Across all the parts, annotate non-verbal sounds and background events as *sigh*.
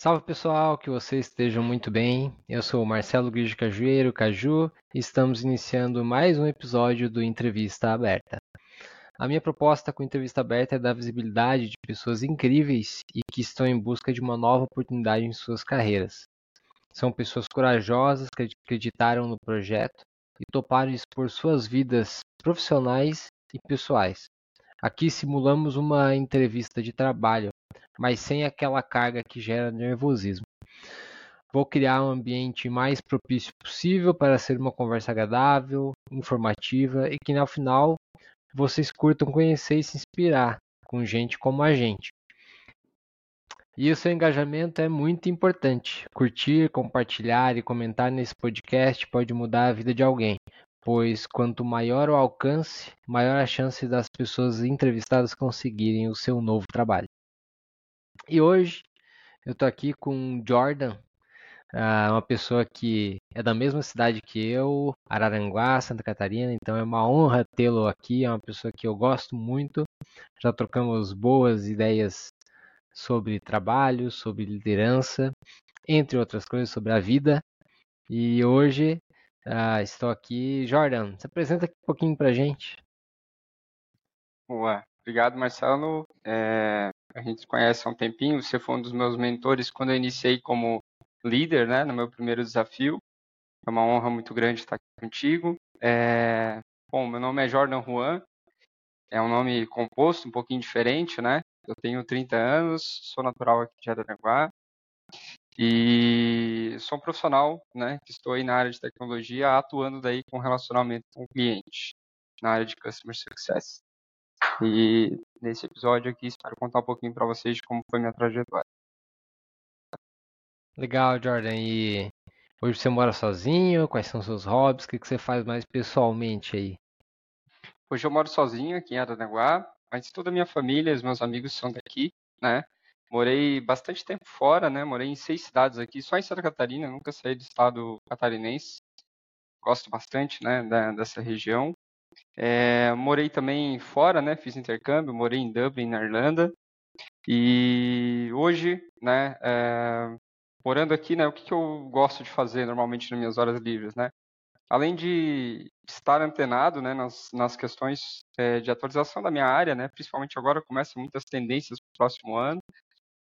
Salve pessoal, que vocês estejam muito bem. Eu sou o Marcelo Grigio Cajueiro, Caju, e estamos iniciando mais um episódio do Entrevista Aberta. A minha proposta com Entrevista Aberta é dar visibilidade de pessoas incríveis e que estão em busca de uma nova oportunidade em suas carreiras. São pessoas corajosas que acreditaram no projeto e toparam expor suas vidas profissionais e pessoais. Aqui simulamos uma entrevista de trabalho mas sem aquela carga que gera nervosismo. Vou criar um ambiente mais propício possível para ser uma conversa agradável, informativa e que no final vocês curtam conhecer e se inspirar com gente como a gente. E o seu engajamento é muito importante. Curtir, compartilhar e comentar nesse podcast pode mudar a vida de alguém, pois quanto maior o alcance, maior a chance das pessoas entrevistadas conseguirem o seu novo trabalho. E hoje eu tô aqui com Jordan, ah, uma pessoa que é da mesma cidade que eu, Araranguá, Santa Catarina, então é uma honra tê-lo aqui, é uma pessoa que eu gosto muito. Já trocamos boas ideias sobre trabalho, sobre liderança, entre outras coisas sobre a vida. E hoje ah, estou aqui. Jordan, se apresenta aqui um pouquinho pra gente. Boa, obrigado Marcelo. É, a gente conhece há um tempinho, você foi um dos meus mentores quando eu iniciei como líder, né, no meu primeiro desafio. É uma honra muito grande estar aqui contigo. É... Bom, meu nome é Jordan Juan, é um nome composto, um pouquinho diferente, né? Eu tenho 30 anos, sou natural aqui de Araranguá e sou um profissional, né, que estou aí na área de tecnologia, atuando daí com relacionamento com o cliente, na área de Customer Success. E nesse episódio aqui espero contar um pouquinho para vocês de como foi minha trajetória. Legal, Jordan. E hoje você mora sozinho? Quais são os seus hobbies? O que você faz mais pessoalmente aí? Hoje eu moro sozinho aqui em Aranaguá, mas toda a minha família, os meus amigos são daqui, né? Morei bastante tempo fora, né? Morei em seis cidades aqui, só em Santa Catarina, nunca saí do estado catarinense. Gosto bastante, né, dessa região. É, morei também fora, né? Fiz intercâmbio, morei em Dublin, na Irlanda. E hoje, né? É, morando aqui, né? O que, que eu gosto de fazer normalmente nas minhas horas livres, né? Além de estar antenado, né? Nas, nas questões é, de atualização da minha área, né? Principalmente agora começam muitas tendências para o próximo ano.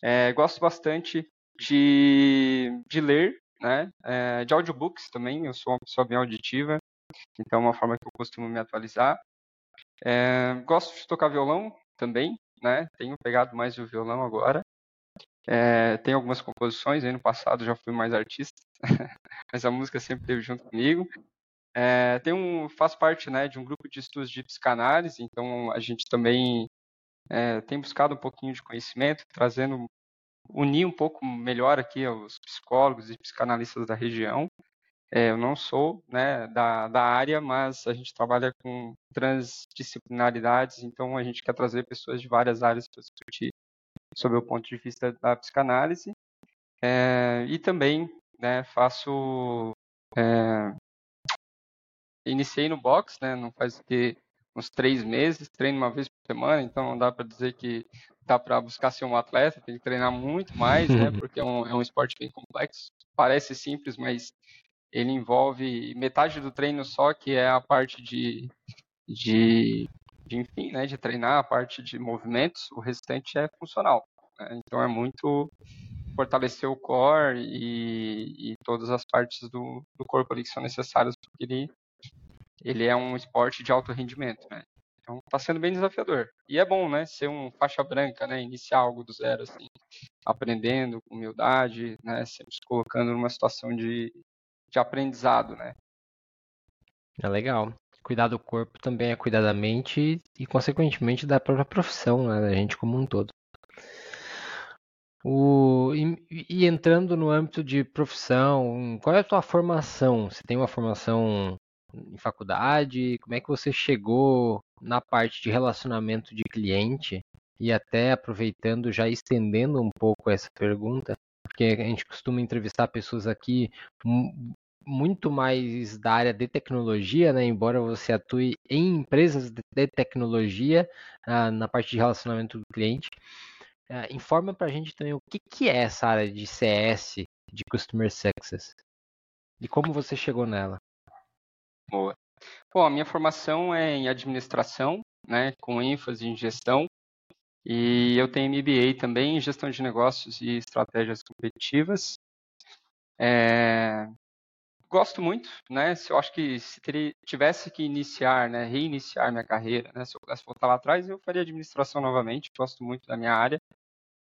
É, gosto bastante de, de ler, né? É, de audiobooks também. Eu sou uma pessoa bem auditiva. Então, é uma forma que eu costumo me atualizar. É, gosto de tocar violão também, né? Tenho pegado mais o violão agora. É, tenho algumas composições, aí no passado já fui mais artista, *laughs* mas a música sempre esteve junto comigo. É, tenho, faço parte né, de um grupo de estudos de psicanálise, então a gente também é, tem buscado um pouquinho de conhecimento, trazendo, unir um pouco melhor aqui os psicólogos e psicanalistas da região. É, eu não sou né, da, da área, mas a gente trabalha com transdisciplinaridades, então a gente quer trazer pessoas de várias áreas para discutir sobre o ponto de vista da psicanálise. É, e também né, faço. É, iniciei no box, né, não faz que uns três meses, treino uma vez por semana, então não dá para dizer que dá para buscar ser um atleta, tem que treinar muito mais, né, *laughs* porque é um, é um esporte bem complexo. Parece simples, mas ele envolve metade do treino só, que é a parte de, de, de enfim, né, de treinar, a parte de movimentos, o restante é funcional. Né? Então é muito fortalecer o core e, e todas as partes do, do corpo ali que são necessárias, porque ele, ele é um esporte de alto rendimento, né? Então está sendo bem desafiador. E é bom, né, ser um faixa branca, né, iniciar algo do zero, assim, aprendendo com humildade, né, sempre se colocando numa situação de, de aprendizado, né? É legal. Cuidar do corpo também é cuidar da mente e, consequentemente, da própria profissão, né, da gente como um todo. O, e, e, entrando no âmbito de profissão, qual é a tua formação? Você tem uma formação em faculdade? Como é que você chegou na parte de relacionamento de cliente? E até aproveitando, já estendendo um pouco essa pergunta, porque a gente costuma entrevistar pessoas aqui muito mais da área de tecnologia, né? Embora você atue em empresas de tecnologia, ah, na parte de relacionamento do cliente. É, informa pra gente também o que, que é essa área de CS, de Customer Success, e como você chegou nela. Boa. Bom, a minha formação é em administração, né, com ênfase em gestão, e eu tenho MBA também em gestão de negócios e estratégias competitivas. É... Gosto muito, né? Eu acho que se tivesse que iniciar, né, reiniciar minha carreira, né, se eu pudesse voltar lá atrás, eu faria administração novamente. Gosto muito da minha área.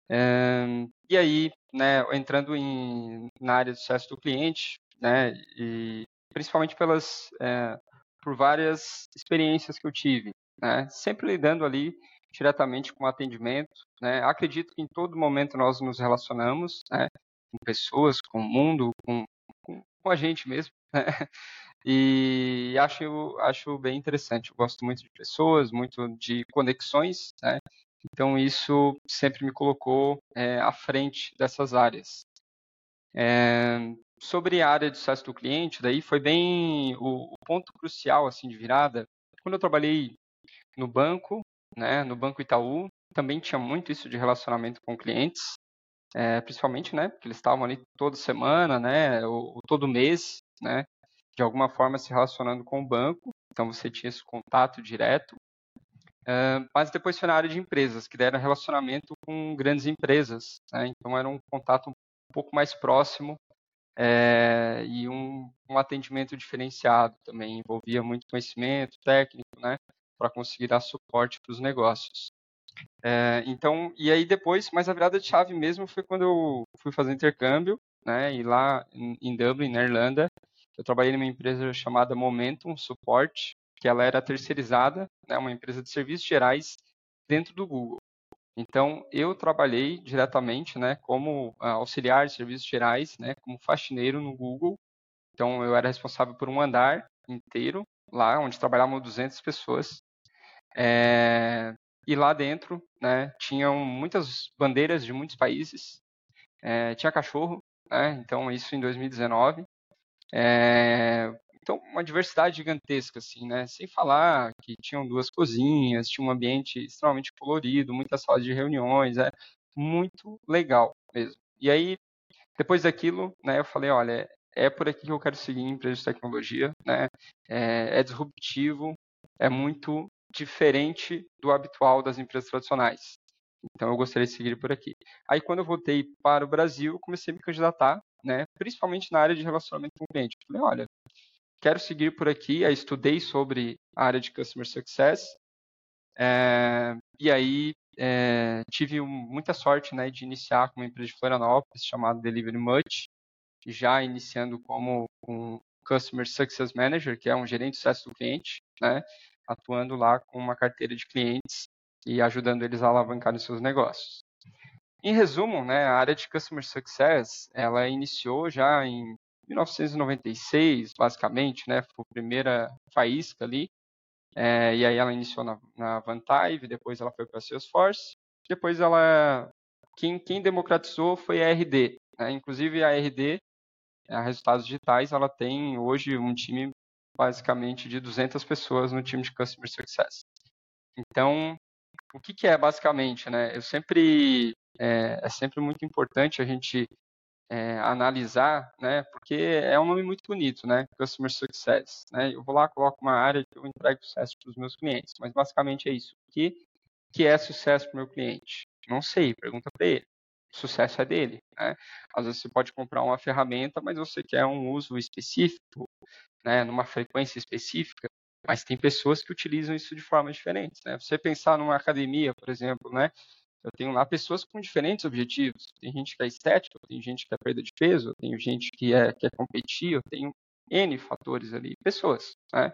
É... E aí, né, entrando em, na área de sucesso do cliente, né, e principalmente pelas é, por várias experiências que eu tive, né, sempre lidando ali diretamente com atendimento. Né? Acredito que em todo momento nós nos relacionamos né? com pessoas, com o mundo, com, com, a gente mesmo. Né? *laughs* E acho, acho bem interessante. Eu gosto muito de pessoas, muito de conexões. Né? Então isso sempre me colocou é, à frente dessas áreas. É, sobre a área de sucesso do cliente, daí foi bem o, o ponto crucial assim de virada. Quando eu trabalhei no banco, né, no Banco Itaú, também tinha muito isso de relacionamento com clientes, é, principalmente, né, porque eles estavam ali toda semana, né, ou, ou, todo mês, né, de alguma forma se relacionando com o banco, então você tinha esse contato direto. É, mas depois foi na área de empresas, que deram relacionamento com grandes empresas, né, então era um contato um pouco mais próximo é, e um, um atendimento diferenciado também, envolvia muito conhecimento técnico, né, para conseguir dar suporte para os negócios. É, então, e aí depois, mas a virada de chave mesmo foi quando eu fui fazer intercâmbio, né, e lá em, Dublin, na Irlanda, eu trabalhei numa empresa chamada Momentum Support, que ela era terceirizada, né, uma empresa de serviços gerais dentro do Google. Então, eu trabalhei diretamente, né, como uh, auxiliar de serviços gerais, né, como faxineiro no Google. Então, eu era responsável por um andar inteiro, lá onde trabalhavam 200 pessoas. É, e lá dentro, né, tinham muitas bandeiras de muitos países. É, tinha cachorro, né, então isso em 2019. É, então, uma diversidade gigantesca, assim, né? Sem falar que tinham duas cozinhas, tinha um ambiente extremamente colorido, muitas salas de reuniões, é muito legal mesmo. E aí, depois daquilo, né, eu falei, olha, é por aqui que eu quero seguir em empresa de tecnologia, né? É, é disruptivo, é muito diferente do habitual das empresas tradicionais. Então eu gostaria de seguir por aqui. Aí quando eu voltei para o Brasil, comecei a me candidatar, né, principalmente na área de relacionamento com o cliente. falei, olha, quero seguir por aqui. Aí estudei sobre a área de Customer Success. É, e aí é, tive muita sorte né, de iniciar com uma empresa de Florianópolis chamada Delivery Much, já iniciando como um Customer Success Manager, que é um gerente de sucesso do cliente, né, atuando lá com uma carteira de clientes e ajudando eles a alavancar os seus negócios. Em resumo, né, a área de Customer Success, ela iniciou já em 1996, basicamente, né, foi a primeira faísca ali, é, e aí ela iniciou na, na Vantive, depois ela foi para a Salesforce, depois ela, quem, quem democratizou foi a RD, né, inclusive a RD, a Resultados Digitais, ela tem hoje um time basicamente de 200 pessoas no time de Customer Success. Então, o que, que é basicamente, né? Eu sempre é, é sempre muito importante a gente é, analisar, né? Porque é um nome muito bonito, né? Customer Success, né? Eu vou lá, coloco uma área que eu entrego sucesso para os meus clientes, mas basicamente é isso. O que que é sucesso para o meu cliente? Não sei, pergunta para ele. O sucesso é dele, né? Às vezes você pode comprar uma ferramenta, mas você quer um uso específico, né, numa frequência específica, mas tem pessoas que utilizam isso de formas diferentes, né? Você pensar numa academia, por exemplo, né? Eu tenho lá pessoas com diferentes objetivos. Tem gente que é estética, tem gente que é perda de peso, tem gente que é quer competir, eu tenho N fatores ali. Pessoas, né?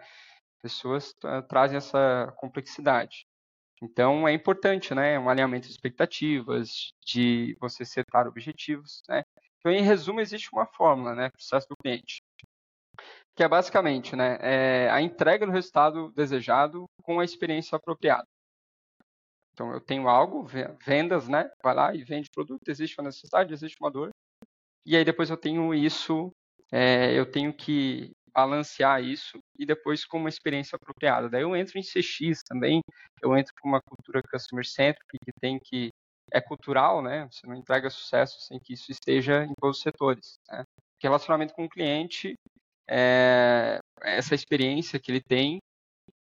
Pessoas trazem essa complexidade. Então é importante, né? Um alinhamento de expectativas, de você setar objetivos, né? Então, em resumo, existe uma fórmula, né? Processo do cliente que é basicamente né, é a entrega do resultado desejado com a experiência apropriada. Então, eu tenho algo, vendas, né? Vai lá e vende produto, existe uma necessidade, existe uma dor. E aí depois eu tenho isso, é, eu tenho que balancear isso e depois com uma experiência apropriada. Daí eu entro em CX também, eu entro com uma cultura customer centric que tem que é cultural, né? Você não entrega sucesso sem que isso esteja em todos os setores. Né? Relacionamento com o cliente, é, essa experiência que ele tem,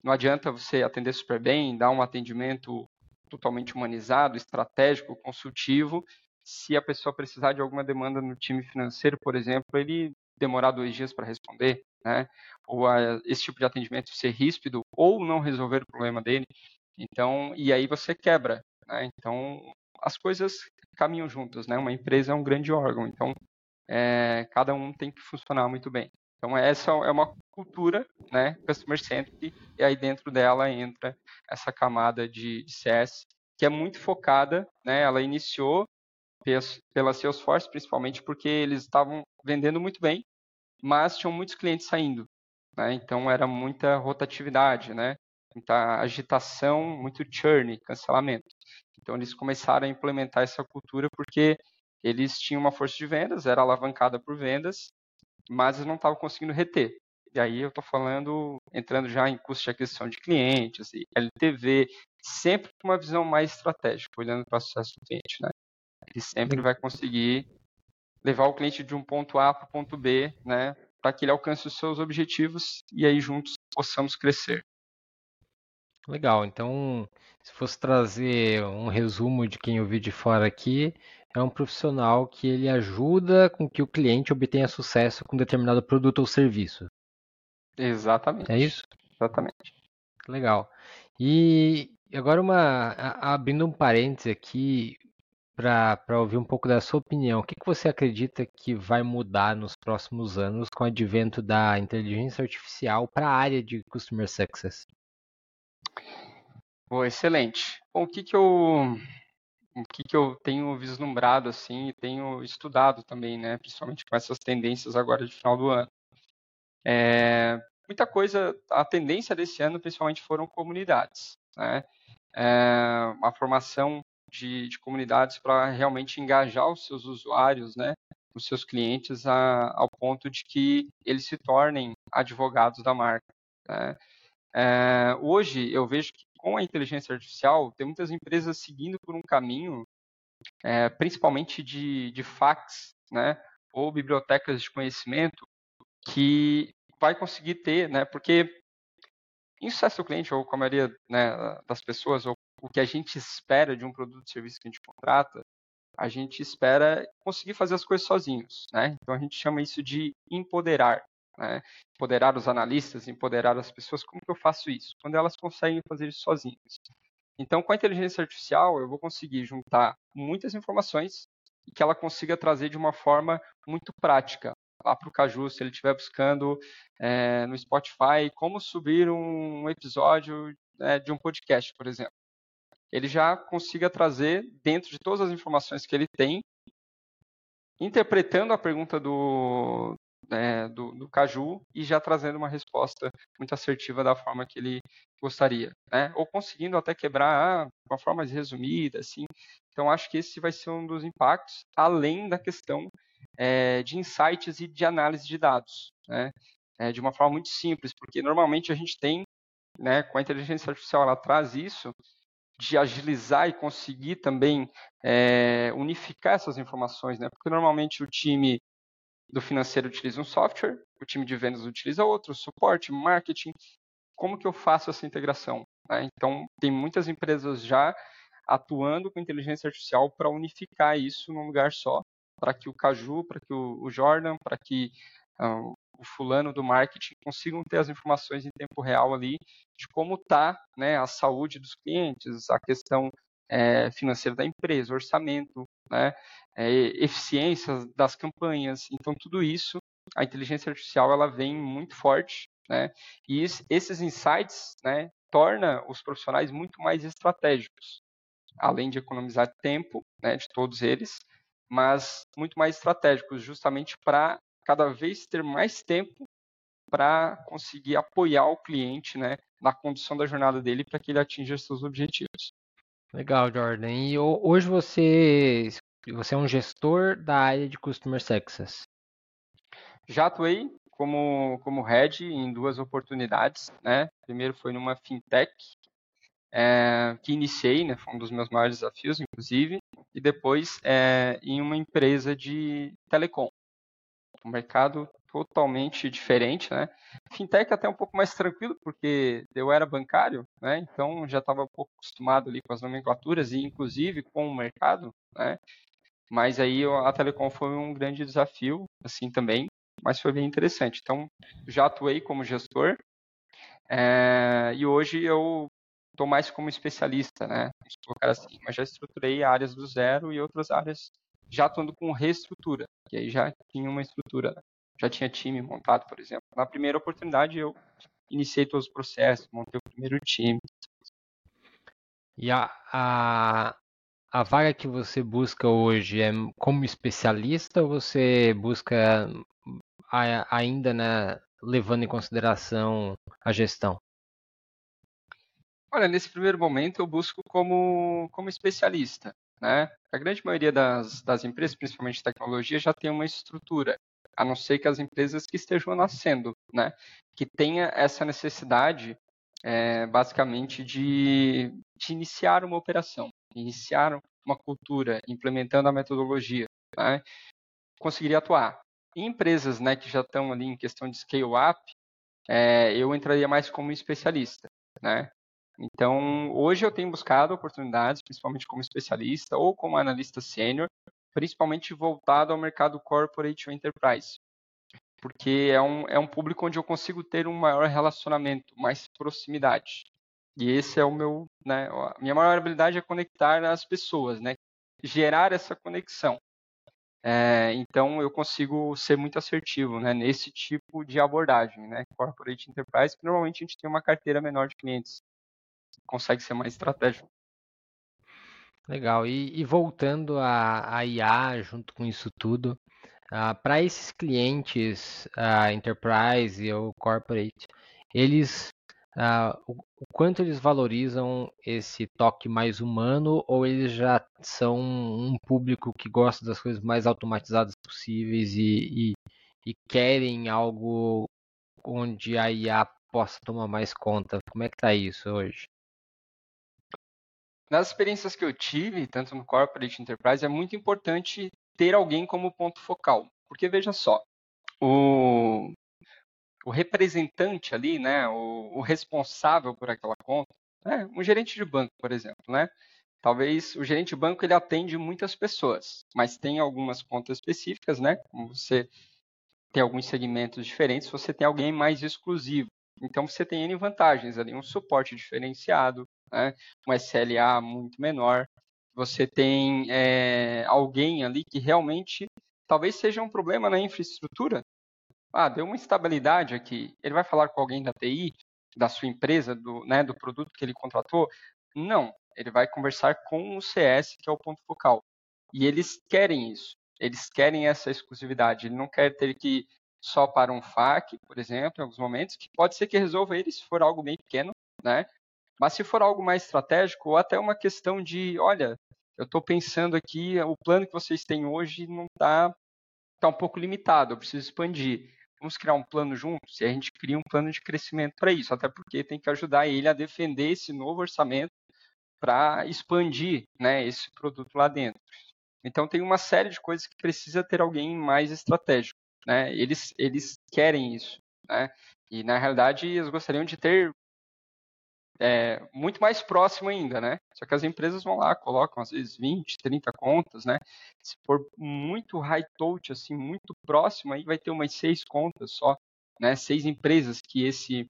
não adianta você atender super bem, dar um atendimento totalmente humanizado, estratégico, consultivo, se a pessoa precisar de alguma demanda no time financeiro, por exemplo, ele demorar dois dias para responder, né? Ou a, esse tipo de atendimento ser ríspido ou não resolver o problema dele. Então, e aí você quebra, né? Então, as coisas caminham juntas, né? Uma empresa é um grande órgão, então é, cada um tem que funcionar muito bem. Então, essa é uma cultura, né? Customer centric, e aí dentro dela entra essa camada de, de CS que é muito focada, né? Ela iniciou pela Salesforce, principalmente porque eles estavam vendendo muito bem, mas tinham muitos clientes saindo. Né? Então era muita rotatividade, né? muita agitação, muito churn, cancelamento. Então eles começaram a implementar essa cultura porque eles tinham uma força de vendas, era alavancada por vendas, mas eles não estavam conseguindo reter. E aí eu estou falando, entrando já em custo de aquisição de clientes, LTV, sempre com uma visão mais estratégica, olhando para o sucesso do cliente. Né? Ele sempre vai conseguir levar o cliente de um ponto A para o ponto B, né, para que ele alcance os seus objetivos e aí juntos possamos crescer. Legal. Então, se fosse trazer um resumo de quem eu vi de fora aqui, é um profissional que ele ajuda com que o cliente obtenha sucesso com determinado produto ou serviço. Exatamente. É isso? Exatamente. Legal. E agora uma abrindo um parêntese aqui, para ouvir um pouco da sua opinião. O que, que você acredita que vai mudar nos próximos anos com o advento da inteligência artificial para a área de Customer Success? Oh, excelente. Bom, o que, que eu o que, que eu tenho vislumbrado assim e tenho estudado também, né, principalmente com essas tendências agora de final do ano. É, muita coisa, a tendência desse ano principalmente foram comunidades, né? É, a formação de, de comunidades para realmente engajar os seus usuários, né, os seus clientes, a, ao ponto de que eles se tornem advogados da marca. Né? É, hoje, eu vejo que com a inteligência artificial, tem muitas empresas seguindo por um caminho, é, principalmente de, de fax, né, ou bibliotecas de conhecimento, que vai conseguir ter, né, porque em sucesso do cliente, ou com a maioria né, das pessoas, ou o que a gente espera de um produto ou serviço que a gente contrata, a gente espera conseguir fazer as coisas sozinhos, né? Então a gente chama isso de empoderar, né? Empoderar os analistas, empoderar as pessoas. Como que eu faço isso? Quando elas conseguem fazer isso sozinhas. Então, com a inteligência artificial, eu vou conseguir juntar muitas informações e que ela consiga trazer de uma forma muito prática lá para o Caju, se ele estiver buscando é, no Spotify como subir um episódio né, de um podcast, por exemplo ele já consiga trazer, dentro de todas as informações que ele tem, interpretando a pergunta do, né, do, do, Caju e já trazendo uma resposta muito assertiva da forma que ele gostaria, né? Ou conseguindo até quebrar ah, uma forma resumida, assim. Então, acho que esse vai ser um dos impactos, além da questão é, de insights e de análise de dados, né? É, de uma forma muito simples, porque normalmente a gente tem, né, com a inteligência artificial, ela traz isso, de agilizar e conseguir também é, unificar essas informações, né? Porque normalmente o time do financeiro utiliza um software, o time de vendas utiliza outro, suporte, marketing. Como que eu faço essa integração? Né? Então, tem muitas empresas já atuando com inteligência artificial para unificar isso num lugar só, para que o Caju, para que o Jordan, para que uh, o fulano do marketing consigam ter as informações em tempo real ali de como está né, a saúde dos clientes, a questão é, financeira da empresa, orçamento, né, é, eficiência das campanhas. Então, tudo isso, a inteligência artificial ela vem muito forte, né, e esses insights né, torna os profissionais muito mais estratégicos, além de economizar tempo né, de todos eles, mas muito mais estratégicos, justamente para cada vez ter mais tempo para conseguir apoiar o cliente né, na condução da jornada dele para que ele atinja seus objetivos. Legal, Jordan. E hoje você, você é um gestor da área de Customer Success. Já atuei como, como head em duas oportunidades. Né? Primeiro foi numa fintech, é, que iniciei, né, foi um dos meus maiores desafios, inclusive, e depois é, em uma empresa de telecom. Um mercado totalmente diferente, né? Fintech até um pouco mais tranquilo, porque eu era bancário, né? Então já estava um pouco acostumado ali com as nomenclaturas e inclusive com o mercado, né? Mas aí a telecom foi um grande desafio, assim também, mas foi bem interessante. Então já atuei como gestor é, e hoje eu estou mais como especialista, né? Colocar assim, mas já estruturei áreas do zero e outras áreas já atuando com reestrutura, que aí já tinha uma estrutura, já tinha time montado, por exemplo. Na primeira oportunidade eu iniciei todos os processos, montei o primeiro time. E a, a, a vaga que você busca hoje é como especialista ou você busca ainda né, levando em consideração a gestão? Olha, nesse primeiro momento eu busco como, como especialista. Né? A grande maioria das, das empresas, principalmente de tecnologia, já tem uma estrutura, a não ser que as empresas que estejam nascendo, né? que tenha essa necessidade, é, basicamente, de, de iniciar uma operação, iniciar uma cultura, implementando a metodologia, né? conseguiria atuar. Em empresas né, que já estão ali em questão de scale-up, é, eu entraria mais como especialista. Né? Então, hoje eu tenho buscado oportunidades, principalmente como especialista ou como analista sênior, principalmente voltado ao mercado corporate ou enterprise, porque é um, é um público onde eu consigo ter um maior relacionamento, mais proximidade. E esse é o meu, né, a minha maior habilidade é conectar as pessoas, né, gerar essa conexão. É, então eu consigo ser muito assertivo né, nesse tipo de abordagem, né, corporate enterprise, que normalmente a gente tem uma carteira menor de clientes consegue ser mais estratégico. Legal. E, e voltando a IA junto com isso tudo, uh, para esses clientes uh, enterprise ou corporate, eles uh, o, o, quanto eles valorizam esse toque mais humano ou eles já são um público que gosta das coisas mais automatizadas possíveis e, e, e querem algo onde a IA possa tomar mais conta? Como é que está isso hoje? Nas experiências que eu tive, tanto no corporate enterprise, é muito importante ter alguém como ponto focal. Porque veja só, o, o representante ali, né, o, o, responsável por aquela conta, né, um gerente de banco, por exemplo, né? Talvez o gerente de banco ele atende muitas pessoas, mas tem algumas contas específicas, né? Como você tem alguns segmentos diferentes, você tem alguém mais exclusivo. Então você tem N vantagens ali, um suporte diferenciado, né? um SLA muito menor. Você tem é, alguém ali que realmente talvez seja um problema na infraestrutura. Ah, deu uma instabilidade aqui. Ele vai falar com alguém da TI, da sua empresa, do, né, do produto que ele contratou? Não. Ele vai conversar com o CS, que é o ponto focal. E eles querem isso. Eles querem essa exclusividade. Ele não quer ter que só para um FAQ, por exemplo, em alguns momentos, que pode ser que resolva ele se for algo bem pequeno, né? Mas se for algo mais estratégico, ou até uma questão de, olha, eu estou pensando aqui, o plano que vocês têm hoje não está tá um pouco limitado, eu preciso expandir. Vamos criar um plano juntos? E a gente cria um plano de crescimento para isso, até porque tem que ajudar ele a defender esse novo orçamento para expandir né, esse produto lá dentro. Então tem uma série de coisas que precisa ter alguém mais estratégico. Né? Eles, eles querem isso. Né? E na realidade eles gostariam de ter é, muito mais próximo ainda, né? Só que as empresas vão lá, colocam às vezes 20, 30 contas, né? Se for muito high touch, assim, muito próximo, aí vai ter umas seis contas só, né? Seis empresas que esse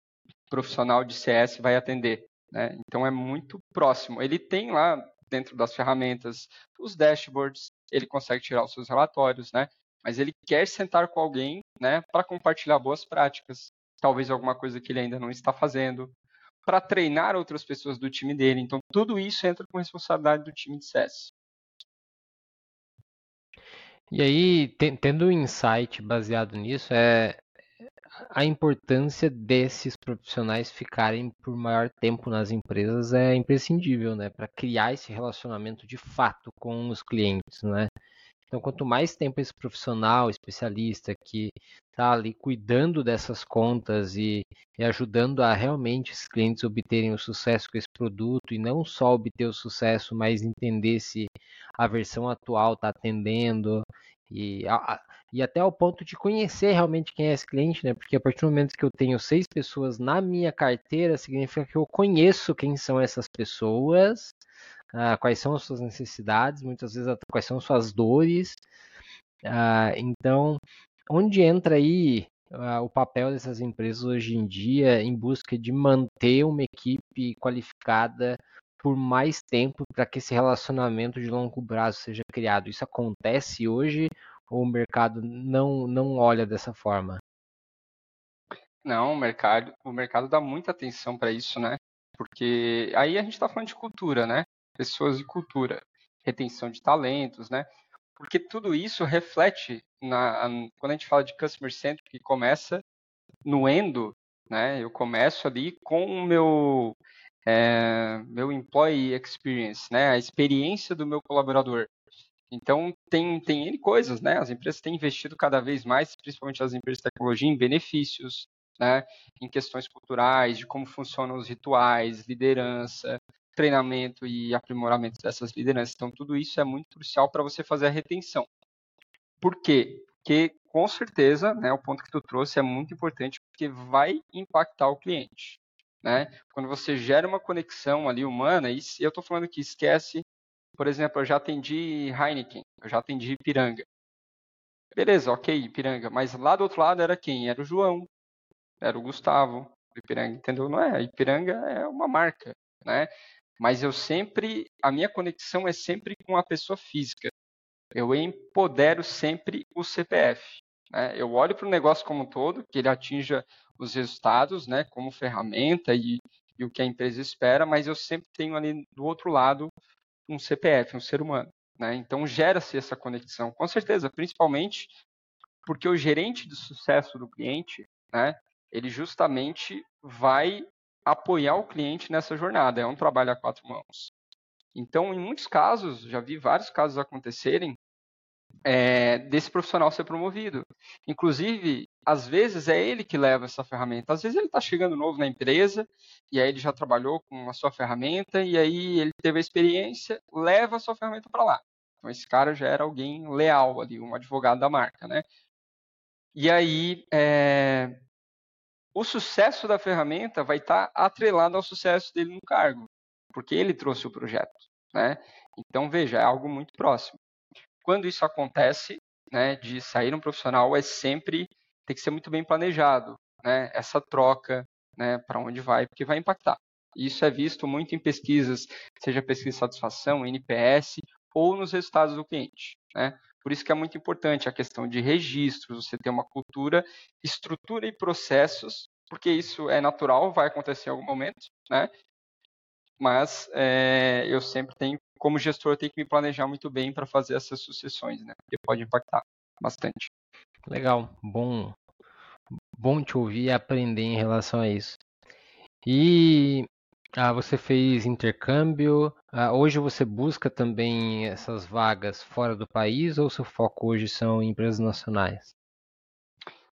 profissional de CS vai atender, né? Então é muito próximo. Ele tem lá dentro das ferramentas os dashboards, ele consegue tirar os seus relatórios, né? Mas ele quer sentar com alguém, né, para compartilhar boas práticas, talvez alguma coisa que ele ainda não está fazendo, para treinar outras pessoas do time dele. Então, tudo isso entra com responsabilidade do time de CS. E aí, tendo um insight baseado nisso, é a importância desses profissionais ficarem por maior tempo nas empresas é imprescindível, né, para criar esse relacionamento de fato com os clientes, né? Então, quanto mais tempo esse profissional, especialista que está ali cuidando dessas contas e, e, ajudando a realmente esses clientes obterem o sucesso com esse produto e não só obter o sucesso, mas entender se a versão atual está atendendo e, a, e até ao ponto de conhecer realmente quem é esse cliente, né? Porque a partir do momento que eu tenho seis pessoas na minha carteira, significa que eu conheço quem são essas pessoas uh, quais são as suas necessidades, muitas vezes quais são suas dores. Uh, então, onde entra aí uh, o papel dessas empresas hoje em dia em busca de manter uma equipe qualificada por mais tempo para que esse relacionamento de longo prazo seja criado? Isso acontece hoje ou o mercado não, não olha dessa forma? Não, o mercado, o mercado dá muita atenção para isso, né? Porque aí a gente está falando de cultura, né? Pessoas e cultura, retenção de talentos, né? Porque tudo isso reflete na quando a gente fala de customer centric, que começa no endo, né? Eu começo ali com o meu é, meu employee experience, né? A experiência do meu colaborador. Então tem tem N coisas, né? As empresas têm investido cada vez mais, principalmente as empresas de tecnologia, em benefícios, né? Em questões culturais, de como funcionam os rituais, liderança, treinamento e aprimoramento dessas lideranças. Então, tudo isso é muito crucial para você fazer a retenção. Por quê? Porque, com certeza, né, o ponto que tu trouxe é muito importante, porque vai impactar o cliente. Né? Quando você gera uma conexão ali humana, e eu estou falando que esquece, por exemplo, eu já atendi Heineken, eu já atendi Ipiranga. Beleza, ok, Ipiranga, mas lá do outro lado era quem? Era o João, era o Gustavo, Ipiranga, entendeu? Não é, Ipiranga é uma marca, né? Mas eu sempre, a minha conexão é sempre com a pessoa física. Eu empodero sempre o CPF. Né? Eu olho para o negócio como um todo, que ele atinja os resultados, né, como ferramenta e, e o que a empresa espera, mas eu sempre tenho ali do outro lado um CPF, um ser humano. Né? Então gera-se essa conexão, com certeza, principalmente porque o gerente de sucesso do cliente, né, ele justamente vai apoiar o cliente nessa jornada. É um trabalho a quatro mãos. Então, em muitos casos, já vi vários casos acontecerem é, desse profissional ser promovido. Inclusive, às vezes é ele que leva essa ferramenta. Às vezes ele está chegando novo na empresa e aí ele já trabalhou com a sua ferramenta e aí ele teve a experiência, leva a sua ferramenta para lá. Então esse cara já era alguém leal ali, um advogado da marca, né? E aí é, o sucesso da ferramenta vai estar tá atrelado ao sucesso dele no cargo, porque ele trouxe o projeto, né? Então veja, é algo muito próximo. Quando isso acontece, né, de sair um profissional é sempre tem que ser muito bem planejado, né? Essa troca, né, para onde vai, porque vai impactar. Isso é visto muito em pesquisas, seja pesquisa de satisfação, NPS ou nos resultados do cliente, né? Por isso que é muito importante a questão de registros, você ter uma cultura, estrutura e processos, porque isso é natural, vai acontecer em algum momento, né? Mas é, eu sempre tenho, como gestor, tenho que me planejar muito bem para fazer essas sucessões, né? Porque pode impactar bastante. Legal, bom, bom te ouvir e aprender em relação a isso. E ah, você fez intercâmbio. Ah, hoje você busca também essas vagas fora do país ou seu foco hoje são empresas nacionais?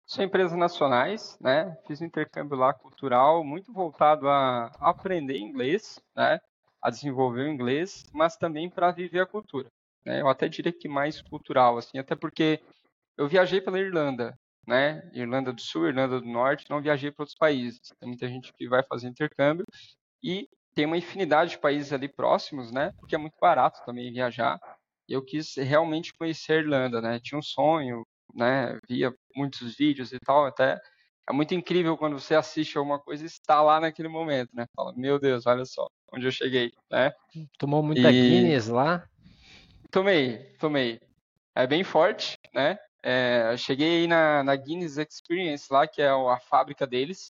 São empresas nacionais, né? Fiz um intercâmbio lá cultural, muito voltado a aprender inglês, né? A desenvolver o inglês, mas também para viver a cultura. Né? Eu até diria que mais cultural, assim, até porque eu viajei pela Irlanda, né? Irlanda do Sul, Irlanda do Norte, não viajei para outros países. Tem muita gente que vai fazer intercâmbio e tem uma infinidade de países ali próximos, né? Porque é muito barato também viajar. Eu quis realmente conhecer a Irlanda, né? Tinha um sonho, né? Via muitos vídeos e tal, até é muito incrível quando você assiste alguma coisa e está lá naquele momento, né? Fala, meu Deus, olha só onde eu cheguei, né? Tomou muita e... Guinness lá? Tomei, tomei. É bem forte, né? É, cheguei na, na Guinness Experience lá, que é a fábrica deles,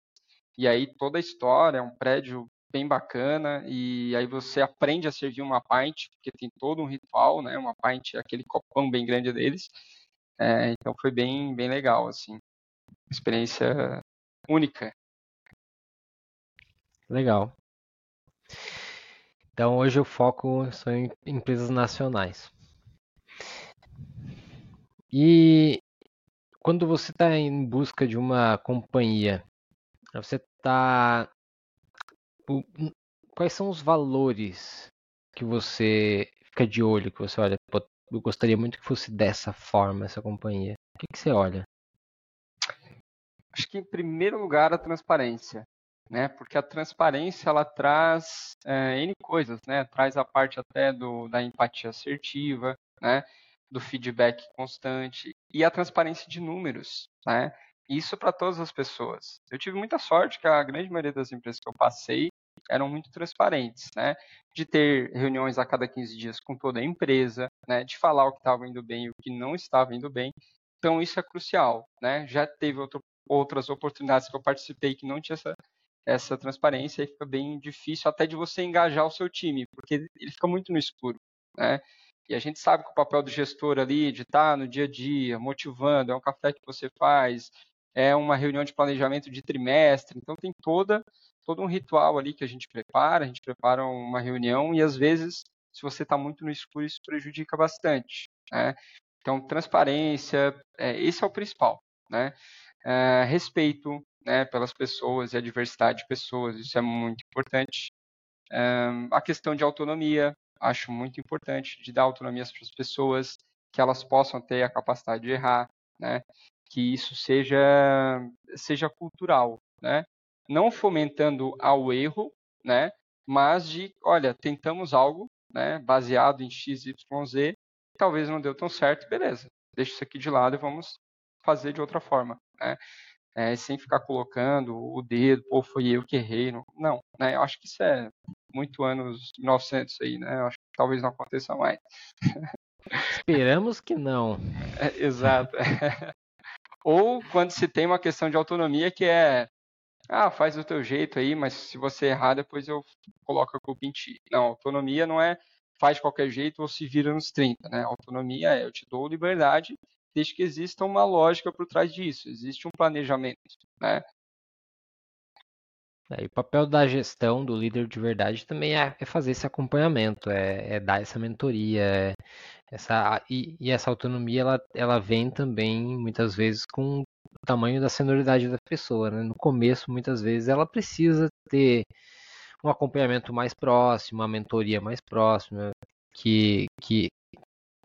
e aí toda a história, é um prédio bem bacana e aí você aprende a servir uma pint, porque tem todo um ritual, né? Uma pint é aquele copão bem grande deles. É, então foi bem, bem legal, assim. Experiência única. Legal. Então hoje o foco são em empresas nacionais. E quando você está em busca de uma companhia, você está. Quais são os valores que você fica de olho, que você olha? Eu gostaria muito que fosse dessa forma essa companhia. O que, que você olha? Acho que em primeiro lugar a transparência, né? Porque a transparência ela traz é, n coisas, né? Traz a parte até do, da empatia assertiva, né? Do feedback constante e a transparência de números, né? Isso para todas as pessoas. Eu tive muita sorte que a grande maioria das empresas que eu passei eram muito transparentes, né? De ter reuniões a cada 15 dias com toda a empresa, né? De falar o que estava indo bem e o que não estava indo bem. Então isso é crucial, né? Já teve outro, outras oportunidades que eu participei que não tinha essa, essa transparência e fica bem difícil até de você engajar o seu time, porque ele fica muito no escuro, né? E a gente sabe que o papel do gestor ali, de estar no dia a dia, motivando, é um café que você faz, é uma reunião de planejamento de trimestre, então tem toda todo um ritual ali que a gente prepara, a gente prepara uma reunião e às vezes, se você está muito no escuro, isso prejudica bastante, né? Então, transparência, é, esse é o principal, né? É, respeito né, pelas pessoas e a diversidade de pessoas, isso é muito importante. É, a questão de autonomia, acho muito importante, de dar autonomia para as pessoas, que elas possam ter a capacidade de errar, né? Que isso seja, seja cultural, né? Não fomentando ao erro, né? Mas de, olha, tentamos algo, né? Baseado em X, Y, Z, talvez não deu tão certo, beleza. Deixa isso aqui de lado e vamos fazer de outra forma, né? É, sem ficar colocando o dedo, pô, foi eu que errei. Não, não né? Eu acho que isso é muito anos 1900 aí, né? Eu acho que talvez não aconteça mais. Esperamos que não. *laughs* É, exato. *laughs* Ou quando se tem uma questão de autonomia que é, ah, faz do teu jeito aí, mas se você errar, depois eu coloco a culpa em ti. Não, autonomia não é faz de qualquer jeito ou se vira nos 30, né? Autonomia é eu te dou liberdade desde que exista uma lógica por trás disso, existe um planejamento, né? É, e o papel da gestão, do líder de verdade, também é, é fazer esse acompanhamento, é, é dar essa mentoria, é essa, e, e, essa autonomia ela, ela vem também muitas vezes com o tamanho da senioridade da pessoa. Né? No começo, muitas vezes, ela precisa ter um acompanhamento mais próximo, uma mentoria mais próxima, que, que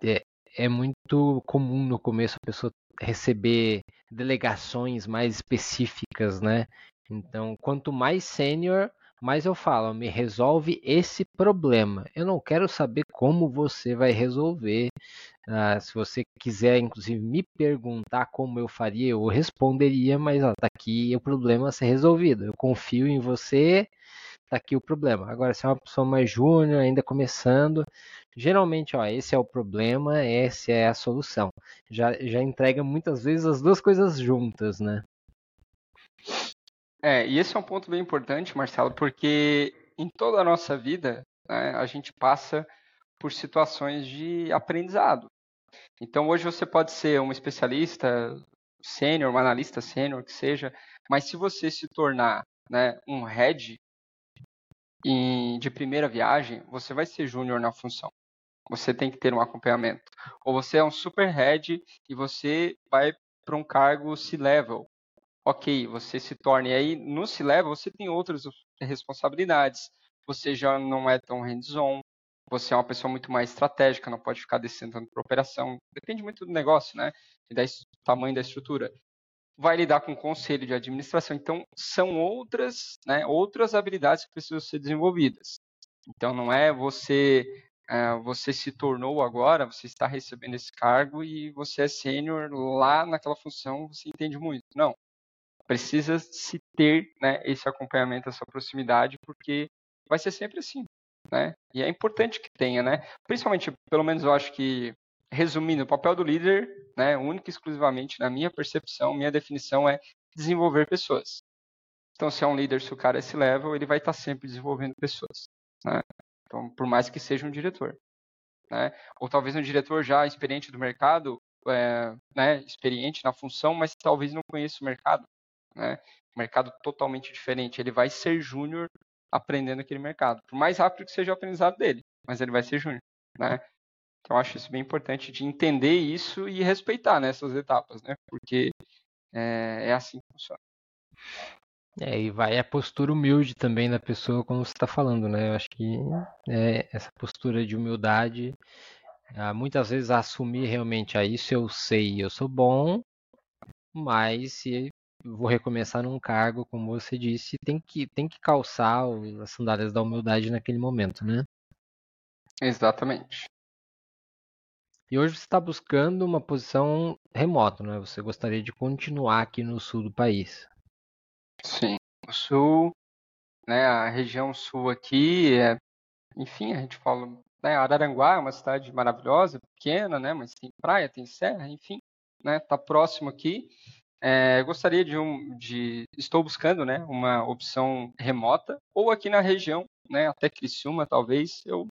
é, é muito comum no começo a pessoa receber delegações mais específicas, né? Então, quanto mais sênior, mais eu falo, me resolve esse problema. Eu não quero saber como você vai resolver. Ah, se você quiser, inclusive, me perguntar como eu faria, eu responderia, mas ó, tá aqui o problema a ser resolvido. Eu confio em você, tá aqui o problema. Agora, se é uma pessoa mais júnior, ainda começando, geralmente, ó, esse é o problema, essa é a solução. Já, já entrega muitas vezes as duas coisas juntas, né? É, e esse é um ponto bem importante, Marcelo, porque em toda a nossa vida, né, a gente passa por situações de aprendizado. Então, hoje você pode ser um especialista sênior, um analista sênior, que seja, mas se você se tornar né, um head em, de primeira viagem, você vai ser júnior na função. Você tem que ter um acompanhamento. Ou você é um super head e você vai para um cargo C-level. Ok, você se torna. E aí, no C-level, você tem outras responsabilidades. Você já não é tão hands-on. Você é uma pessoa muito mais estratégica, não pode ficar descendo para operação. Depende muito do negócio, né? E do tamanho da estrutura vai lidar com o conselho de administração. Então, são outras, né, outras habilidades que precisam ser desenvolvidas. Então, não é você uh, você se tornou agora, você está recebendo esse cargo e você é sênior lá naquela função, você entende muito. Não. Precisa se ter né, esse acompanhamento, essa proximidade, porque vai ser sempre assim. Né? E é importante que tenha, né? Principalmente, pelo menos eu acho que resumindo, o papel do líder, né, único e exclusivamente, na minha percepção, minha definição é desenvolver pessoas. Então, se é um líder, se o cara é esse level, ele vai estar sempre desenvolvendo pessoas. Né? Então, por mais que seja um diretor. Né? Ou talvez um diretor já experiente do mercado, é, né, experiente na função, mas talvez não conheça o mercado. Né? mercado totalmente diferente. Ele vai ser júnior aprendendo aquele mercado. Por mais rápido que seja o aprendizado dele, mas ele vai ser júnior. Né? Então, acho isso bem importante de entender isso e respeitar nessas né, etapas, né? Porque é, é assim que funciona. É, e vai a postura humilde também da pessoa, como você está falando, né? Eu acho que é, essa postura de humildade, muitas vezes assumir realmente, ah, isso eu sei, eu sou bom, mas se vou recomeçar num cargo, como você disse, tem que, tem que calçar as sandálias da humildade naquele momento, né? Exatamente. E hoje você está buscando uma posição remota, né? Você gostaria de continuar aqui no sul do país. Sim, o sul, né, a região sul aqui, é, enfim, a gente fala, né, Araranguá é uma cidade maravilhosa, pequena, né, mas tem praia, tem serra, enfim, né, tá próximo aqui. É, gostaria de um, de, estou buscando, né, uma opção remota ou aqui na região, né, até Criciúma, talvez eu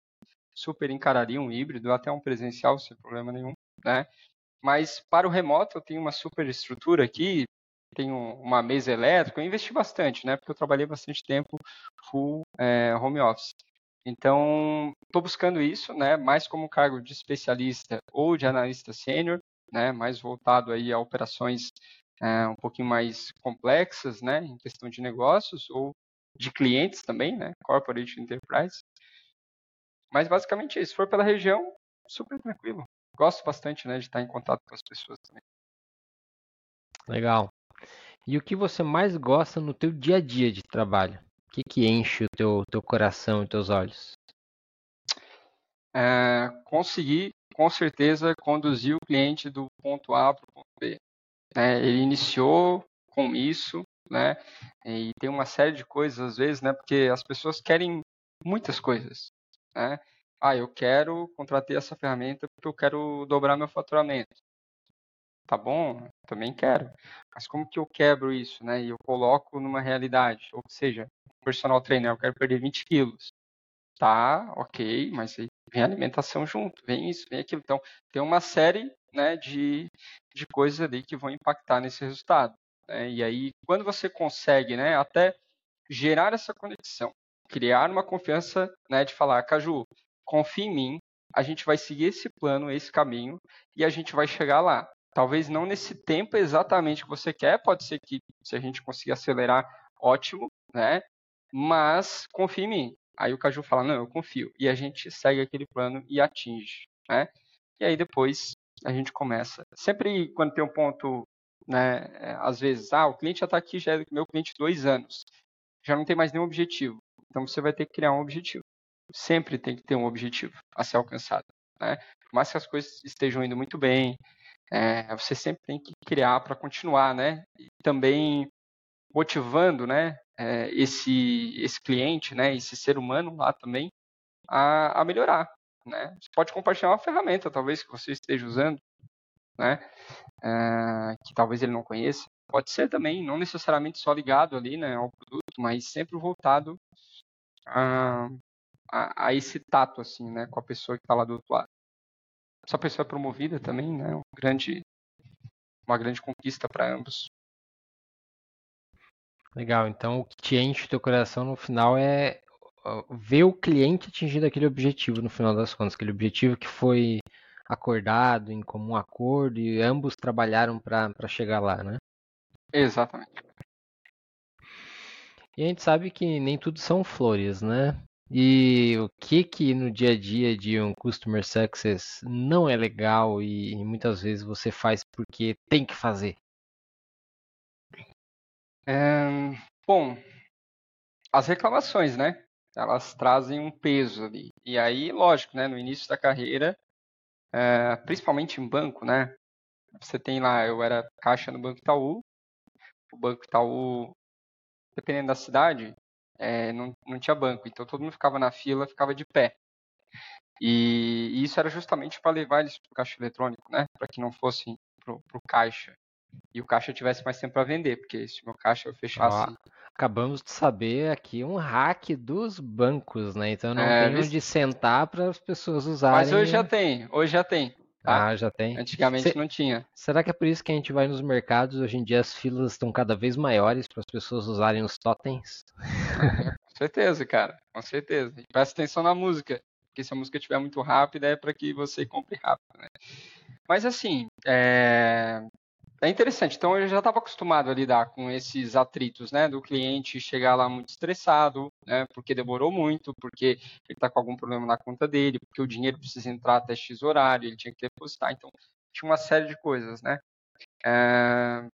super encararia um híbrido, até um presencial sem problema nenhum, né. Mas para o remoto eu tenho uma super estrutura aqui, tenho uma mesa elétrica, eu investi bastante, né? Porque eu trabalhei bastante tempo full é, home office. Então, estou buscando isso, né? Mais como cargo de especialista ou de analista sênior, né? Mais voltado aí a operações é, um pouquinho mais complexas, né? Em questão de negócios ou de clientes também, né? Corporate Enterprise. Mas basicamente isso. Se for pela região, super tranquilo. Gosto bastante, né? De estar em contato com as pessoas também. Legal. E o que você mais gosta no teu dia a dia de trabalho? O que, que enche o teu, teu coração e teus olhos? É, conseguir, com certeza, conduzir o cliente do ponto A para o ponto B. É, ele iniciou com isso, né? E tem uma série de coisas às vezes, né? Porque as pessoas querem muitas coisas, né? Ah, eu quero contratar essa ferramenta porque eu quero dobrar meu faturamento tá bom, também quero. Mas como que eu quebro isso, né? E eu coloco numa realidade. Ou seja, personal trainer, eu quero perder 20 quilos. Tá, ok, mas vem alimentação junto, vem isso, vem aquilo. Então, tem uma série né, de, de coisas ali que vão impactar nesse resultado. Né? E aí, quando você consegue né, até gerar essa conexão, criar uma confiança né, de falar, Caju, confia em mim, a gente vai seguir esse plano, esse caminho, e a gente vai chegar lá. Talvez não nesse tempo exatamente que você quer, pode ser que se a gente conseguir acelerar, ótimo, né? Mas confie em mim. Aí o Caju fala, não, eu confio. E a gente segue aquele plano e atinge, né? E aí depois a gente começa. Sempre quando tem um ponto, né? É, às vezes, ah, o cliente já está aqui, já é meu cliente dois anos. Já não tem mais nenhum objetivo. Então você vai ter que criar um objetivo. Sempre tem que ter um objetivo a ser alcançado. Né? Por mais que as coisas estejam indo muito bem, é, você sempre tem que criar para continuar, né? E também motivando, né? É, esse esse cliente, né? Esse ser humano lá também a, a melhorar, né? Você pode compartilhar uma ferramenta, talvez que você esteja usando, né? É, que talvez ele não conheça. Pode ser também, não necessariamente só ligado ali, né, ao produto, mas sempre voltado a, a, a esse tato, assim, né, com a pessoa que está lá do outro lado essa pessoa é promovida também, né? Um grande, uma grande conquista para ambos. Legal. Então, o que te enche teu coração no final é ver o cliente atingindo aquele objetivo no final das contas, aquele objetivo que foi acordado em comum acordo e ambos trabalharam para chegar lá, né? Exatamente. E a gente sabe que nem tudo são flores, né? E o que que no dia a dia de um Customer Success não é legal e muitas vezes você faz porque tem que fazer? É, bom, as reclamações, né? Elas trazem um peso ali. E aí, lógico, né? No início da carreira, é, principalmente em banco, né? Você tem lá, eu era caixa no Banco Itaú. O Banco Itaú, dependendo da cidade, é, não, não tinha banco, então todo mundo ficava na fila, ficava de pé. E, e isso era justamente para levar eles para o caixa eletrônico, né? Para que não fossem para o caixa e o caixa tivesse mais tempo para vender, porque se o meu caixa eu fechasse. Ó, acabamos de saber aqui um hack dos bancos, né? Então não é, tem onde sentar para as pessoas usarem. Mas hoje já tem, hoje já tem. Tá? Ah, já tem. Antigamente não tinha. Será que é por isso que a gente vai nos mercados? Hoje em dia as filas estão cada vez maiores para as pessoas usarem os totens? com certeza, cara. Com certeza. E presta atenção na música. Porque se a música estiver muito rápida, é para que você compre rápido, né? Mas assim, é... é interessante. Então eu já estava acostumado a lidar com esses atritos, né? Do cliente chegar lá muito estressado, né? Porque demorou muito, porque ele está com algum problema na conta dele, porque o dinheiro precisa entrar até X horário, ele tinha que depositar. Então tinha uma série de coisas, né? É...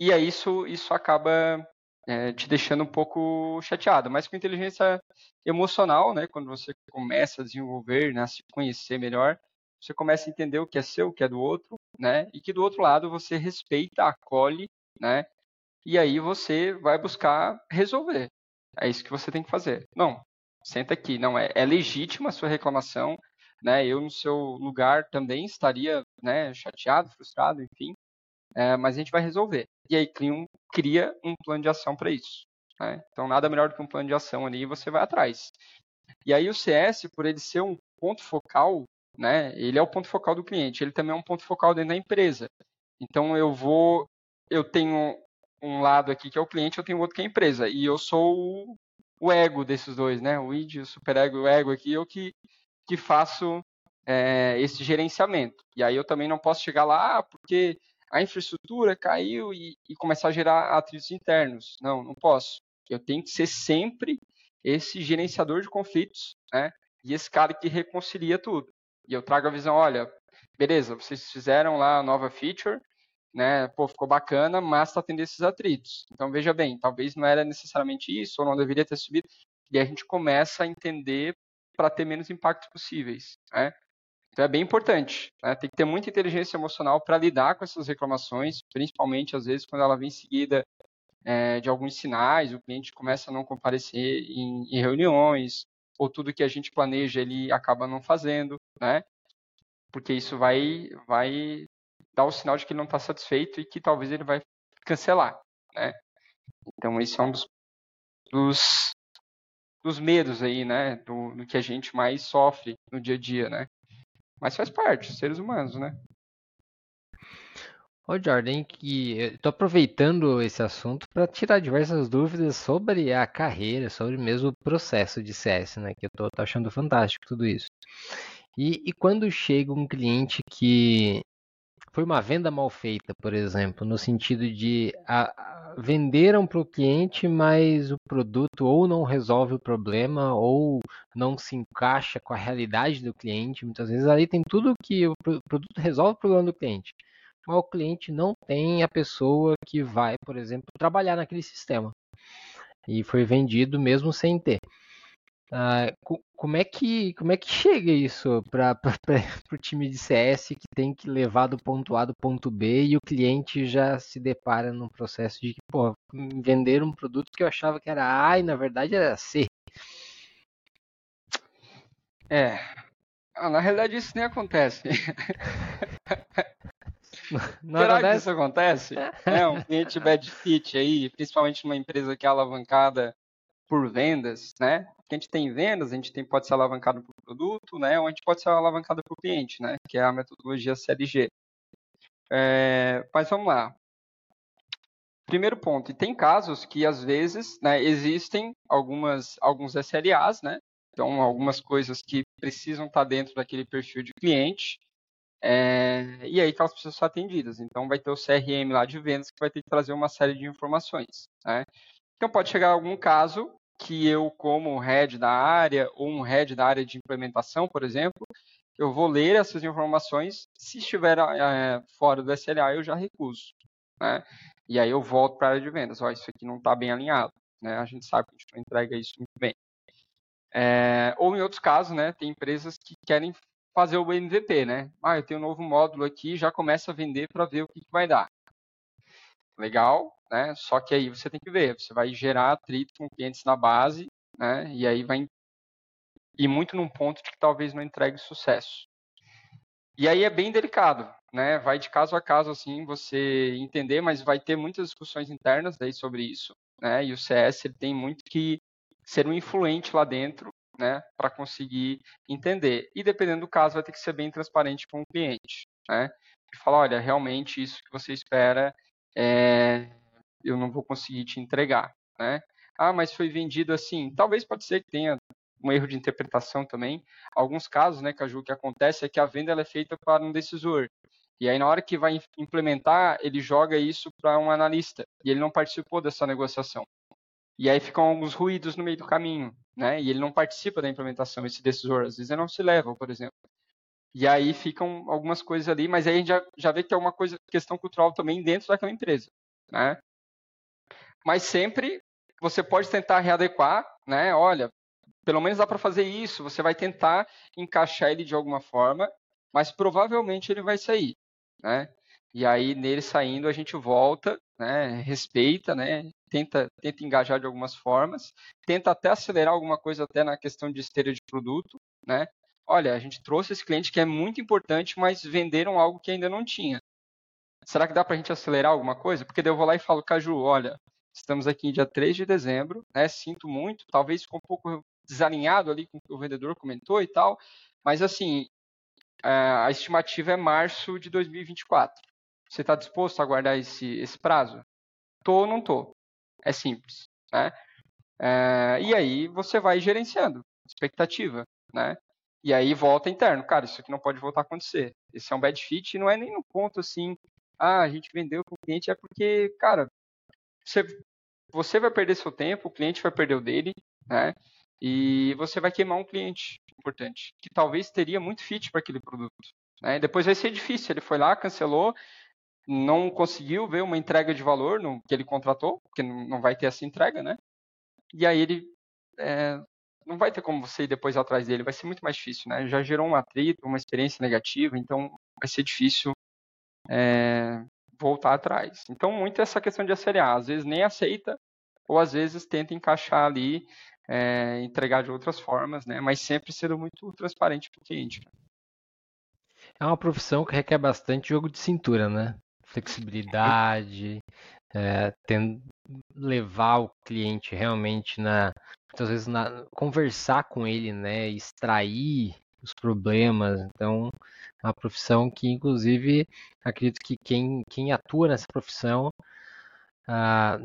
E aí isso, isso acaba é, te deixando um pouco chateado. Mas com inteligência emocional, né, quando você começa a desenvolver, né, a se conhecer melhor, você começa a entender o que é seu, o que é do outro, né, e que do outro lado você respeita, acolhe, né, e aí você vai buscar resolver. É isso que você tem que fazer. Não, senta aqui, não é, é legítima a sua reclamação, né, eu no seu lugar também estaria, né, chateado, frustrado, enfim, é, mas a gente vai resolver. E aí cria um, cria um plano de ação para isso. Né? Então, nada melhor do que um plano de ação ali e você vai atrás. E aí o CS, por ele ser um ponto focal, né, ele é o ponto focal do cliente, ele também é um ponto focal dentro da empresa. Então, eu vou, eu tenho um lado aqui que é o cliente, eu tenho outro que é a empresa. E eu sou o, o ego desses dois, né? O id, o superego, o ego aqui, eu que, que faço é, esse gerenciamento. E aí eu também não posso chegar lá, ah, porque a infraestrutura caiu e, e começar a gerar atritos internos. Não, não posso. Eu tenho que ser sempre esse gerenciador de conflitos, né? E esse cara que reconcilia tudo. E eu trago a visão, olha, beleza, vocês fizeram lá a nova feature, né? Pô, ficou bacana, mas está tendo esses atritos. Então veja bem, talvez não era necessariamente isso, ou não deveria ter subido. E a gente começa a entender para ter menos impactos possíveis, né? Então é bem importante. Né? Tem que ter muita inteligência emocional para lidar com essas reclamações, principalmente às vezes quando ela vem seguida é, de alguns sinais, o cliente começa a não comparecer em, em, reuniões, ou tudo que a gente planeja ele acaba não fazendo, né? Porque isso vai, vai dar o sinal de que ele não está satisfeito e que talvez ele vai cancelar, né? Então esse é um dos, dos, dos medos aí, né? Do, do que a gente mais sofre no dia a dia, né? Mas faz parte, seres humanos, né? Ô Jordan, que tô aproveitando esse assunto para tirar diversas dúvidas sobre a carreira, sobre mesmo o processo de CS, né? Que eu tô, tô achando fantástico tudo isso. E, e quando chega um cliente que foi uma venda mal feita, por exemplo, no sentido de a, a, venderam para o cliente, mas o produto ou não resolve o problema ou não se encaixa com a realidade do cliente. Muitas vezes ali tem tudo que o produto resolve o problema do cliente, mas o cliente não tem a pessoa que vai, por exemplo, trabalhar naquele sistema. E foi vendido mesmo sem ter. Uh, como é que como é que *laughs* chega isso para *laughs* o time de CS que tem que levar do ponto A do ponto B e o cliente já se depara num processo de que pô, vender um produto que eu achava que era A e na verdade era C. É, ah, na realidade isso nem acontece. *laughs* Não Será acontece? que isso acontece? É, um cliente bad fit aí, principalmente numa empresa que é alavancada por vendas, né? Que a gente tem vendas, a gente tem, pode ser alavancado por produto, né? Ou a gente pode ser alavancado por cliente, né? Que é a metodologia CLG. É, mas vamos lá. Primeiro ponto, e tem casos que às vezes né, existem algumas, alguns SLAs, né? Então, algumas coisas que precisam estar dentro daquele perfil de cliente, é, e aí que elas precisam ser atendidas. Então, vai ter o CRM lá de vendas que vai ter que trazer uma série de informações. Né? Então pode chegar algum caso que eu, como head da área, ou um head da área de implementação, por exemplo, eu vou ler essas informações, se estiver é, fora do SLA, eu já recuso. Né? E aí eu volto para a área de vendas, ó, isso aqui não está bem alinhado. Né? A gente sabe que a gente não entrega isso muito bem. É, ou em outros casos, né, tem empresas que querem fazer o MVP, né? Ah, eu tenho um novo módulo aqui, já começa a vender para ver o que, que vai dar legal, né? Só que aí você tem que ver, você vai gerar atrito com clientes na base, né? E aí vai ir muito num ponto de que talvez não entregue sucesso. E aí é bem delicado, né? Vai de caso a caso assim você entender, mas vai ter muitas discussões internas daí sobre isso, né? E o CS ele tem muito que ser um influente lá dentro, né, para conseguir entender. E dependendo do caso vai ter que ser bem transparente com o cliente, né? E falar, olha, realmente isso que você espera é, eu não vou conseguir te entregar, né? Ah, mas foi vendido assim. Talvez pode ser que tenha um erro de interpretação também. Alguns casos, né, Caju, que acontece é que a venda é feita para um decisor. E aí, na hora que vai implementar, ele joga isso para um analista. E ele não participou dessa negociação. E aí ficam alguns ruídos no meio do caminho, né? E ele não participa da implementação, esse decisor. Às vezes ele não se leva, por exemplo. E aí ficam algumas coisas ali, mas aí a gente já, já vê que tem uma coisa, questão cultural também dentro daquela empresa, né? Mas sempre você pode tentar readequar, né? Olha, pelo menos dá para fazer isso, você vai tentar encaixar ele de alguma forma, mas provavelmente ele vai sair, né? E aí nele saindo a gente volta, né? Respeita, né? Tenta, tenta engajar de algumas formas, tenta até acelerar alguma coisa até na questão de esteira de produto, né? Olha, a gente trouxe esse cliente que é muito importante, mas venderam algo que ainda não tinha. Será que dá para a gente acelerar alguma coisa? Porque daí eu vou lá e falo, Caju, olha, estamos aqui em dia 3 de dezembro, né? Sinto muito, talvez ficou um pouco desalinhado ali com o que o vendedor comentou e tal, mas assim, a estimativa é março de 2024. Você está disposto a aguardar esse, esse prazo? Tô ou não tô? É simples, né? É, e aí você vai gerenciando expectativa, né? E aí volta interno. Cara, isso aqui não pode voltar a acontecer. Esse é um bad fit e não é nem no ponto assim, ah, a gente vendeu para o cliente, é porque, cara, você, você vai perder seu tempo, o cliente vai perder o dele, né? E você vai queimar um cliente importante, que talvez teria muito fit para aquele produto. Né? Depois vai ser difícil. Ele foi lá, cancelou, não conseguiu ver uma entrega de valor no que ele contratou, porque não vai ter essa entrega, né? E aí ele é, não vai ter como você ir depois atrás dele, vai ser muito mais difícil, né? Já gerou um atrito, uma experiência negativa, então vai ser difícil é, voltar atrás. Então, muito essa questão de acelerar, às vezes nem aceita, ou às vezes tenta encaixar ali, é, entregar de outras formas, né? Mas sempre sendo muito transparente para o cliente. É uma profissão que requer bastante jogo de cintura, né? Flexibilidade, é, tem, levar o cliente realmente na muitas vezes na, conversar com ele, né, extrair os problemas. Então, é uma profissão que, inclusive, acredito que quem, quem atua nessa profissão ah,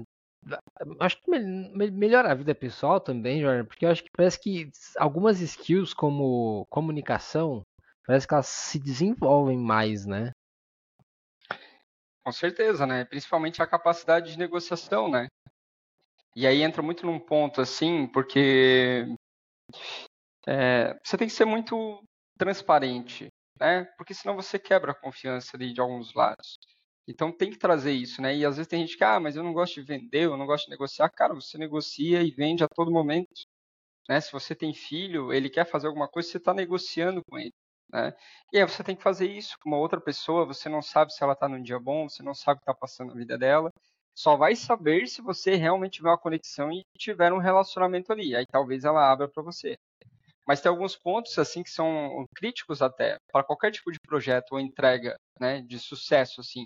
acho que melhora a vida pessoal também, Jordan, porque eu acho que parece que algumas skills como comunicação, parece que elas se desenvolvem mais, né? Com certeza, né? Principalmente a capacidade de negociação, né? E aí entra muito num ponto assim, porque é, você tem que ser muito transparente, né? Porque senão você quebra a confiança ali de alguns lados. Então tem que trazer isso, né? E às vezes tem gente que, ah, mas eu não gosto de vender, eu não gosto de negociar. Cara, você negocia e vende a todo momento. Né? Se você tem filho, ele quer fazer alguma coisa, você está negociando com ele. Né? E aí você tem que fazer isso com uma outra pessoa, você não sabe se ela está num dia bom, você não sabe o que está passando na vida dela. Só vai saber se você realmente tiver uma conexão e tiver um relacionamento ali. Aí talvez ela abra para você. Mas tem alguns pontos assim que são críticos até para qualquer tipo de projeto ou entrega, né, de sucesso assim.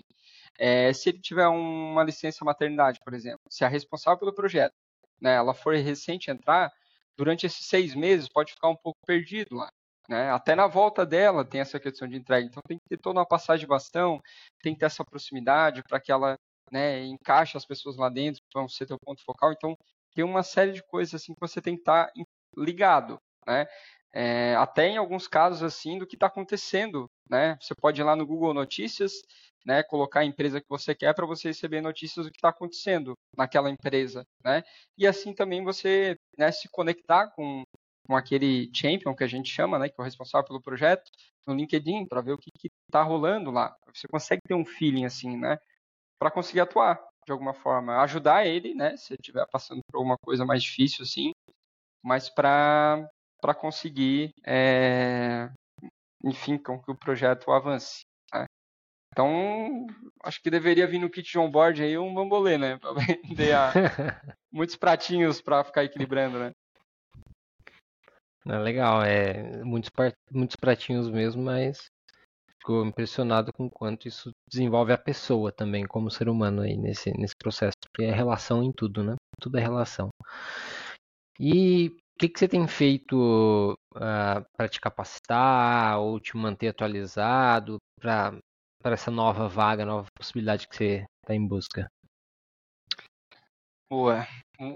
É, se ele tiver uma licença maternidade, por exemplo, se a responsável pelo projeto, né, ela for recente entrar, durante esses seis meses pode ficar um pouco perdido lá. Né? Até na volta dela tem essa questão de entrega. Então tem que ter toda uma passagem de bastão, tem que ter essa proximidade para que ela né, encaixe as pessoas lá dentro, vão ser teu ponto focal. Então tem uma série de coisas assim que você tem que estar tá ligado, né? É, até em alguns casos assim do que está acontecendo, né? Você pode ir lá no Google Notícias, né? Colocar a empresa que você quer para você receber notícias do que está acontecendo naquela empresa, né? E assim também você né, se conectar com com aquele champion que a gente chama, né, que é o responsável pelo projeto, no LinkedIn, para ver o que está rolando lá. Você consegue ter um feeling assim, né, para conseguir atuar de alguma forma, ajudar ele, né, se ele estiver passando por alguma coisa mais difícil assim, mas para para conseguir, é, enfim, com que o projeto avance. Né? Então, acho que deveria vir no kit de onboard aí um bambolê, né, para vender a, *laughs* muitos pratinhos para ficar equilibrando, né. É legal, é muitos, muitos pratinhos mesmo, mas ficou impressionado com quanto isso desenvolve a pessoa também, como ser humano aí nesse, nesse processo, porque é relação em tudo, né? Tudo é relação. E o que, que você tem feito uh, ah, para te capacitar ou te manter atualizado para essa nova vaga, nova possibilidade que você está em busca? Boa.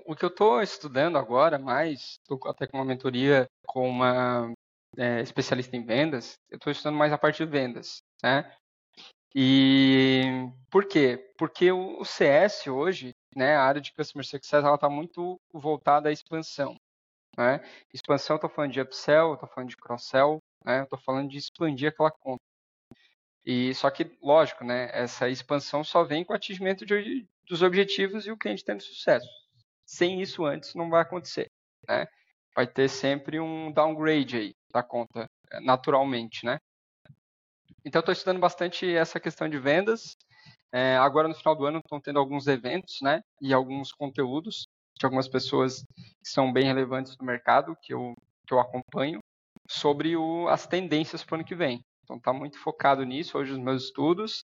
O que eu estou estudando agora, mais, estou até com uma mentoria com uma é, especialista em vendas, eu estou estudando mais a parte de vendas, né? E por quê? Porque o CS hoje, né, a área de Customer Success, ela está muito voltada à expansão. Né? Expansão, estou falando de upsell, estou falando de cross-sell, né? estou falando de expandir aquela conta. E só que, lógico, né, essa expansão só vem com o atingimento de, dos objetivos e o cliente tendo sucesso. Sem isso antes não vai acontecer, né? Vai ter sempre um downgrade aí da conta, naturalmente, né? Então, estou estudando bastante essa questão de vendas. É, agora, no final do ano, estão tendo alguns eventos, né? E alguns conteúdos de algumas pessoas que são bem relevantes no mercado, que eu, que eu acompanho, sobre o, as tendências para o ano que vem. Então, está muito focado nisso hoje os meus estudos.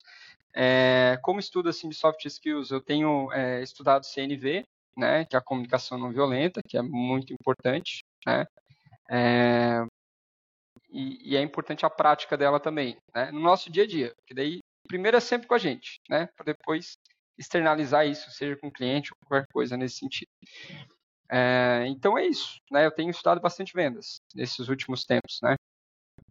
É, como estudo assim de soft skills, eu tenho é, estudado CNV, né, que é a comunicação não violenta, que é muito importante, né, é, e, e, é importante a prática dela também, né, no nosso dia a dia, que daí primeiro é sempre com a gente, né, para depois externalizar isso, seja com cliente ou qualquer coisa nesse sentido. É, então é isso, né, eu tenho estudado bastante vendas nesses últimos tempos, né,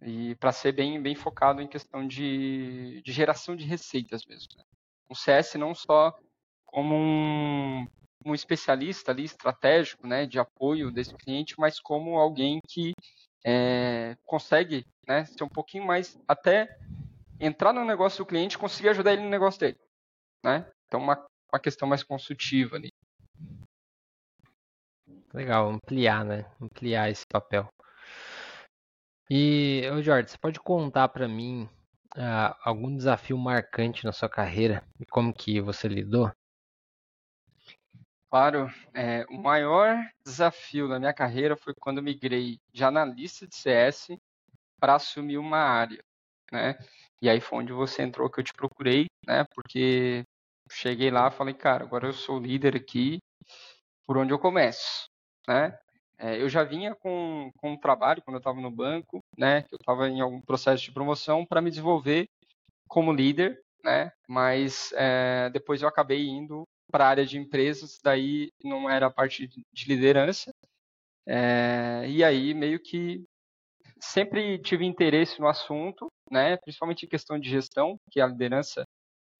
e para ser bem, bem focado em questão de, de geração de receitas mesmo. Né? O CS não só como um, um especialista ali estratégico, né, de apoio desse cliente, mas como alguém que é, consegue né, ser um pouquinho mais, até entrar no negócio do cliente conseguir ajudar ele no negócio dele. Né? Então, uma, uma questão mais consultiva ali. Legal, ampliar, né? Ampliar esse papel. E, ô Jorge, você pode contar para mim uh, algum desafio marcante na sua carreira e como que você lidou? Claro, é, o maior desafio da minha carreira foi quando migrei de analista de CS para assumir uma área, né? E aí foi onde você entrou que eu te procurei, né? Porque cheguei lá falei, cara, agora eu sou líder aqui, por onde eu começo, né? É, eu já vinha com, com um trabalho quando eu estava no banco, né? Eu estava em algum processo de promoção para me desenvolver como líder, né? Mas é, depois eu acabei indo para a área de empresas, daí não era a parte de liderança. É, e aí meio que sempre tive interesse no assunto, né? Principalmente em questão de gestão, que a liderança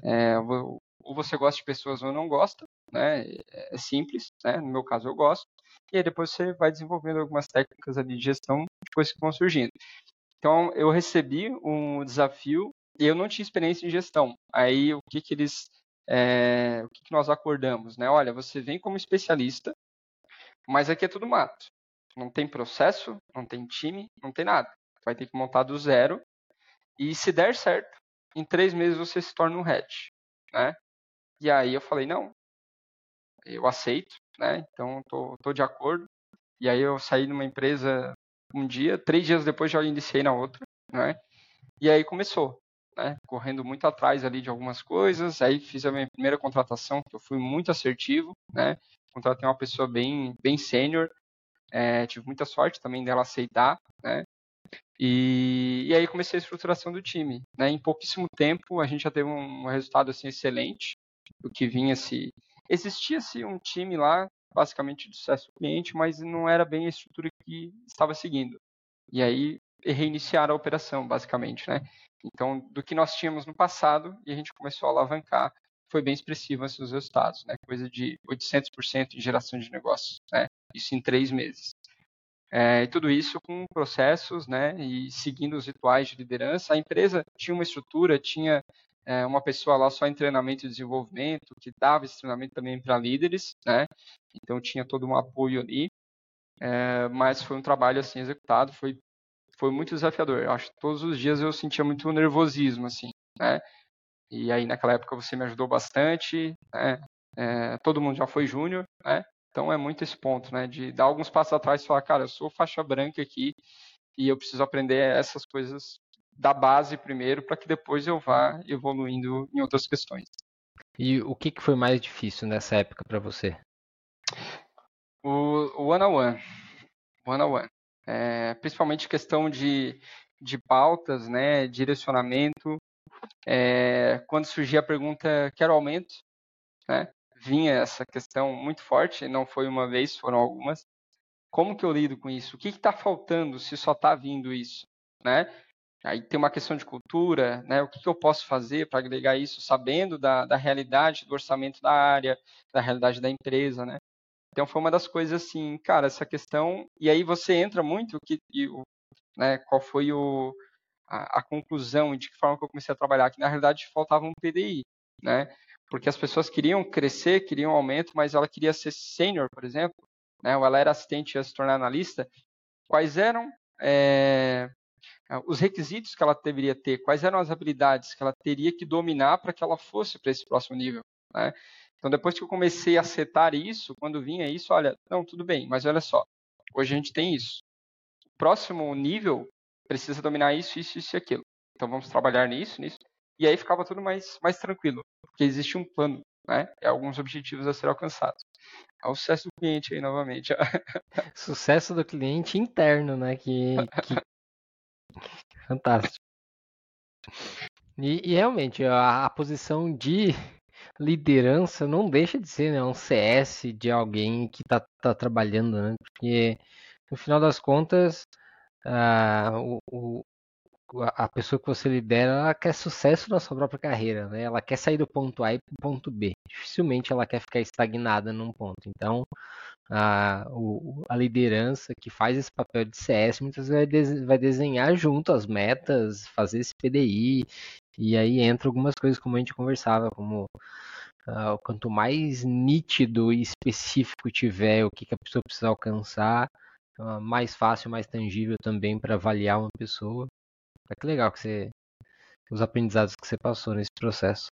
é, ou você gosta de pessoas ou não gosta, né? É simples, né? No meu caso eu gosto e aí depois você vai desenvolvendo algumas técnicas ali de gestão depois que vão surgindo. Então, eu recebi um desafio e eu não tinha experiência em gestão. Aí, o que que eles, é, o que que nós acordamos, né? Olha, você vem como especialista, mas aqui é tudo mato. Não tem processo, não tem time, não tem nada. Vai ter que montar do zero. E se der certo, em três meses você se torna um head, né? E aí eu falei, não, eu aceito, né? Então tô, tô de acordo. E aí eu saí de uma empresa um dia, três dias depois já iniciei na outra, né? E aí começou, né? Correndo muito atrás ali de algumas coisas. Aí fiz a minha primeira contratação, que eu fui muito assertivo, né? Contratei uma pessoa bem, bem sênior. É, tive muita sorte também dela aceitar, né? E, e, aí comecei a estruturação do time. Né? Em pouquíssimo tempo a gente já teve um, resultado assim excelente, o que vinha se Existia-se um time lá, basicamente de sucesso cliente, mas não era bem a estrutura que estava seguindo. E aí reiniciar a operação, basicamente, né? Então, do que nós tínhamos no passado, e a gente começou a alavancar, foi bem expressivo esses resultados, né? Coisa de 800% de geração de negócios, né? Isso em três meses. É, e tudo isso com processos, né? E seguindo os rituais de liderança. A empresa tinha uma estrutura, tinha é, uma pessoa lá só em treinamento e desenvolvimento, que dava esse treinamento também para líderes, né? Então tinha todo um apoio ali, é, mas foi um trabalho assim executado, foi foi muito desafiador. Eu acho que todos os dias eu sentia muito nervosismo, assim, né? E aí naquela época você me ajudou bastante, né? É, todo mundo já foi júnior, né? Então é muito esse ponto, né? De dar alguns passos atrás e falar, cara, eu sou faixa branca aqui e eu preciso aprender essas coisas da base primeiro, para que depois eu vá evoluindo em outras questões. E o que, que foi mais difícil nessa época para você? O one-on-one. One-on-one. É, principalmente questão de, de pautas, né, direcionamento. É, quando surgia a pergunta, quero aumento, né, vinha essa questão muito forte, não foi uma vez, foram algumas. Como que eu lido com isso? O que está faltando se só está vindo isso? Né? Aí tem uma questão de cultura, né? O que, que eu posso fazer para agregar isso, sabendo da, da realidade do orçamento da área, da realidade da empresa, né? Então foi uma das coisas assim, cara, essa questão. E aí você entra muito que, né? Qual foi o a, a, conclusão de que forma que eu comecei a trabalhar? Que na realidade faltava um PDI, né? Porque as pessoas queriam crescer, queriam aumento, mas ela queria ser sênior, por exemplo, né? Ou ela era assistente e ia se tornar analista. Quais eram é, os requisitos que ela deveria ter, quais eram as habilidades que ela teria que dominar para que ela fosse para esse próximo nível. Né? Então, depois que eu comecei a setar isso, quando vinha isso, olha, não, tudo bem, mas olha só, hoje a gente tem isso. Próximo nível precisa dominar isso, isso, isso e aquilo. Então, vamos trabalhar nisso, nisso. E aí ficava tudo mais, mais tranquilo, porque existe um plano, né? E alguns objetivos a ser alcançados. É o sucesso do cliente aí, novamente. *laughs* Sucesso do cliente interno, né? Que, que *laughs* Fantástico. E, e realmente, a, a, posição de liderança não deixa de ser né, um CS de alguém que está tá trabalhando, né? Porque, no final das contas, o, o, a pessoa que você lidera ela quer sucesso na sua própria carreira, né? Ela quer sair do ponto A para o ponto B. Dificilmente ela quer ficar estagnada num ponto. Então, a, o, a liderança que faz esse papel de CS muitas vezes vai desenhar junto as metas, fazer esse PDI, e aí entra algumas coisas como a gente conversava, como uh, quanto mais nítido e específico tiver o que, que a pessoa precisa alcançar, uh, mais fácil, mais tangível também para avaliar uma pessoa. É que legal que você os aprendizados que você passou nesse processo.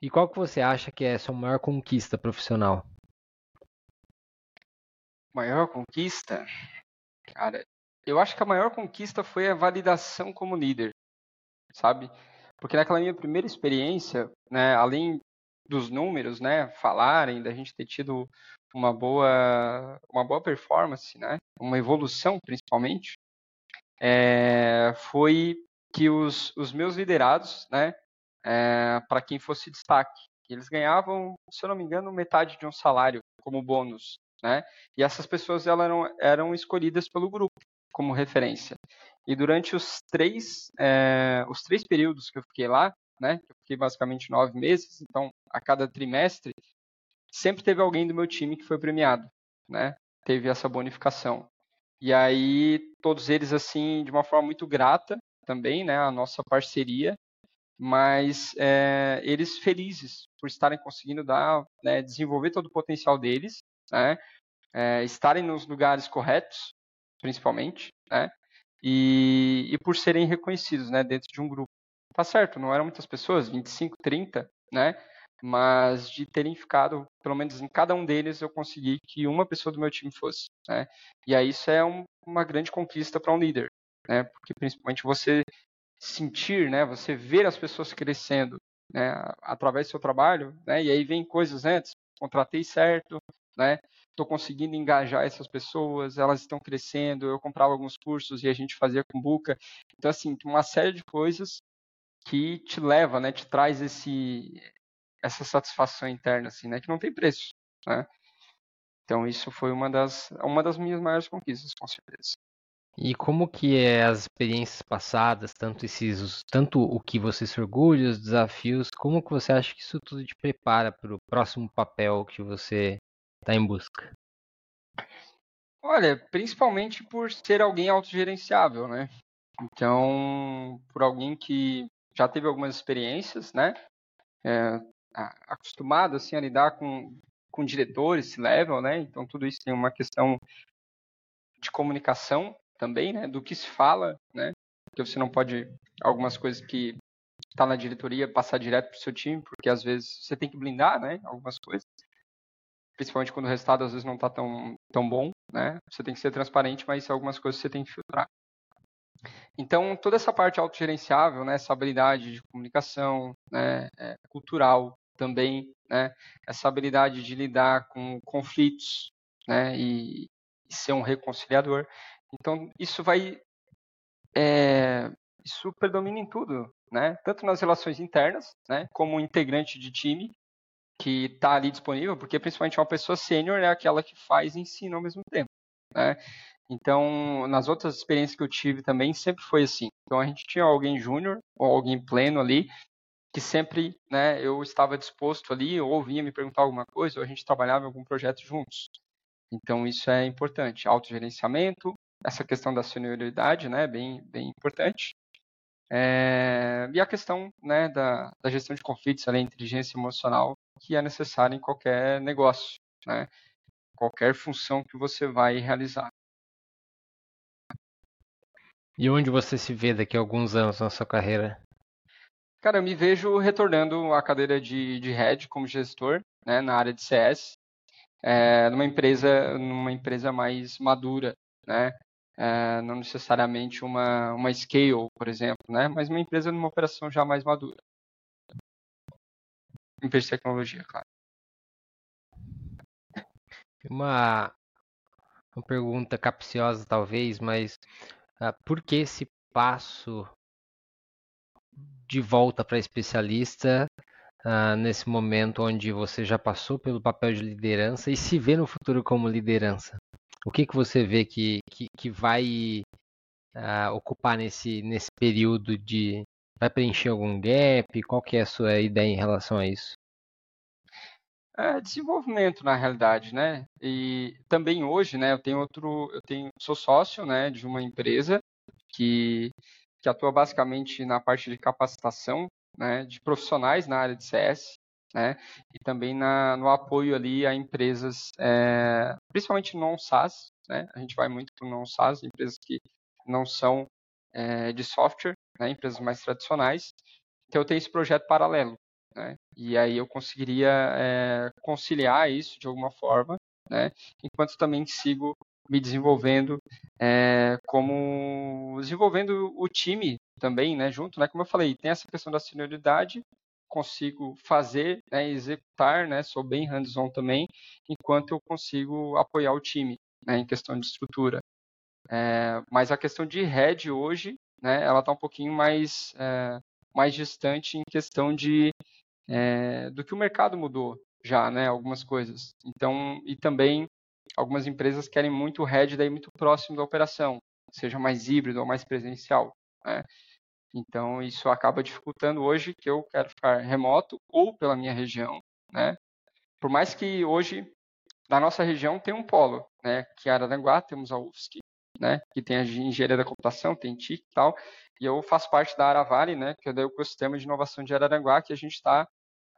E qual que você acha que é a sua maior conquista profissional? Maior conquista? Cara, eu acho que a maior conquista foi a validação como líder, sabe? Porque naquela minha primeira experiência, né, além dos números, né, falarem, da gente ter tido uma boa, uma boa performance, né, uma evolução principalmente, é, foi que os, os meus liderados, né, é, para quem fosse destaque, eles ganhavam, se eu não me engano, metade de um salário como bônus né? E essas pessoas elas eram, eram escolhidas pelo grupo como referência. E durante os três, é, os três períodos que eu fiquei lá, né? Eu fiquei basicamente nove meses, então a cada trimestre sempre teve alguém do meu time que foi premiado, né? Teve essa bonificação. E aí todos eles assim de uma forma muito grata também, né? A nossa parceria, mas é, eles felizes por estarem conseguindo dar, né, desenvolver todo o potencial deles né? É, estarem nos lugares corretos, principalmente, né? E, e por serem reconhecidos, né, dentro de um grupo. Tá certo, não eram muitas pessoas, 25, 30, né? Mas de terem ficado, pelo menos em cada um deles, eu consegui que uma pessoa do meu time fosse, né? E aí isso é um, uma grande conquista para um líder, né? Porque principalmente você sentir, né? Você ver as pessoas crescendo, né? Através do seu trabalho, né? E aí vem coisas antes, contratei certo, né? Estou conseguindo engajar essas pessoas, elas estão crescendo. Eu comprava alguns cursos e a gente fazia com buca. Então, assim, uma série de coisas que te leva, né? Te traz esse, essa satisfação interna, assim, né? Que não tem preço, né? Então, isso foi uma das, uma das minhas maiores conquistas, com certeza. E como que é as experiências passadas, tanto esses, tanto o que você se orgulha, os desafios, como que você acha que isso tudo te prepara para o próximo papel que você está em busca? Olha, principalmente por ser alguém autogerenciável, né? Então, por alguém que já teve algumas experiências, né? É, acostumado assim a lidar com, com diretores, esse level, né? Então tudo isso tem uma questão de comunicação também, né? Do que se fala, né? Porque você não pode algumas coisas que está na diretoria passar direto para o seu time, porque às vezes você tem que blindar, né? Algumas coisas principalmente quando o resultado às vezes não está tão, tão bom, né? Você tem que ser transparente, mas algumas coisas você tem que filtrar. Então, toda essa parte autogerenciável, né, essa habilidade de comunicação, né, é, cultural também, né, essa habilidade de lidar com conflitos, né, e, e ser um reconciliador. Então, isso vai, é, isso predomina em tudo, né, tanto nas relações internas, né, como integrante de time, que está ali disponível, porque principalmente uma pessoa sênior é aquela que faz ensino ao mesmo tempo, né? Então, nas outras experiências que eu tive também, sempre foi assim. Então, a gente tinha alguém júnior ou alguém pleno ali, que sempre né, eu estava disposto ali, ou vinha me perguntar alguma coisa, ou a gente trabalhava em algum projeto juntos. Então, isso é importante. Autogerenciamento, essa questão da senioridade, né, bem, bem importante. É, e a questão né, da, da, gestão de conflitos, a inteligência emocional, que é necessária em qualquer negócio, né, qualquer função que você vai realizar. E onde você se vê daqui a alguns anos na sua carreira? Cara, eu me vejo retornando à cadeira de, de head como gestor, né, na área de CS, é, numa empresa, numa empresa mais madura, né, é, não necessariamente uma, uma scale, por exemplo, né? mas uma empresa numa operação já mais madura. Empresa de tecnologia, claro. Uma, uma pergunta capciosa, talvez, mas uh, por que esse passo de volta para especialista uh, nesse momento onde você já passou pelo papel de liderança e se vê no futuro como liderança? O que, que você vê que, que, que vai uh, ocupar nesse, nesse período de. Vai preencher algum gap? Qual que é a sua ideia em relação a isso? É, desenvolvimento na realidade, né? E também hoje, né? Eu tenho outro, eu tenho, sou sócio, né, de uma empresa que que atua basicamente na parte de capacitação, né, de profissionais na área de CS, né? E também na, no apoio ali a empresas, é, principalmente não SaaS, né? A gente vai muito para não SaaS, empresas que não são é, de software, né? Empresas mais tradicionais. Então eu tenho esse projeto paralelo, né? E aí eu conseguiria é, conciliar isso de alguma forma, né? Enquanto também sigo me desenvolvendo como desenvolvendo o time também, né, junto, né, como eu falei, tem essa questão da senioridade, consigo fazer, né, executar, né, sou bem hands-on também, enquanto eu consigo apoiar o time, né, em questão de estrutura. É, mas a questão de head hoje, né, ela está um pouquinho mais, é, mais distante em questão de é, do que o mercado mudou já, né, algumas coisas. Então, e também algumas empresas querem muito o head daí muito próximo da operação, seja mais híbrido ou mais presencial. Né? Então, isso acaba dificultando hoje que eu quero ficar remoto ou pela minha região, né? Por mais que hoje, na nossa região, tem um polo, né? Que é Araranguá, temos a UFSC, né? Que tem a engenharia da computação, tem TIC e tal. E eu faço parte da Aravale, né? Que é o ecossistema de inovação de Araranguá, que a gente está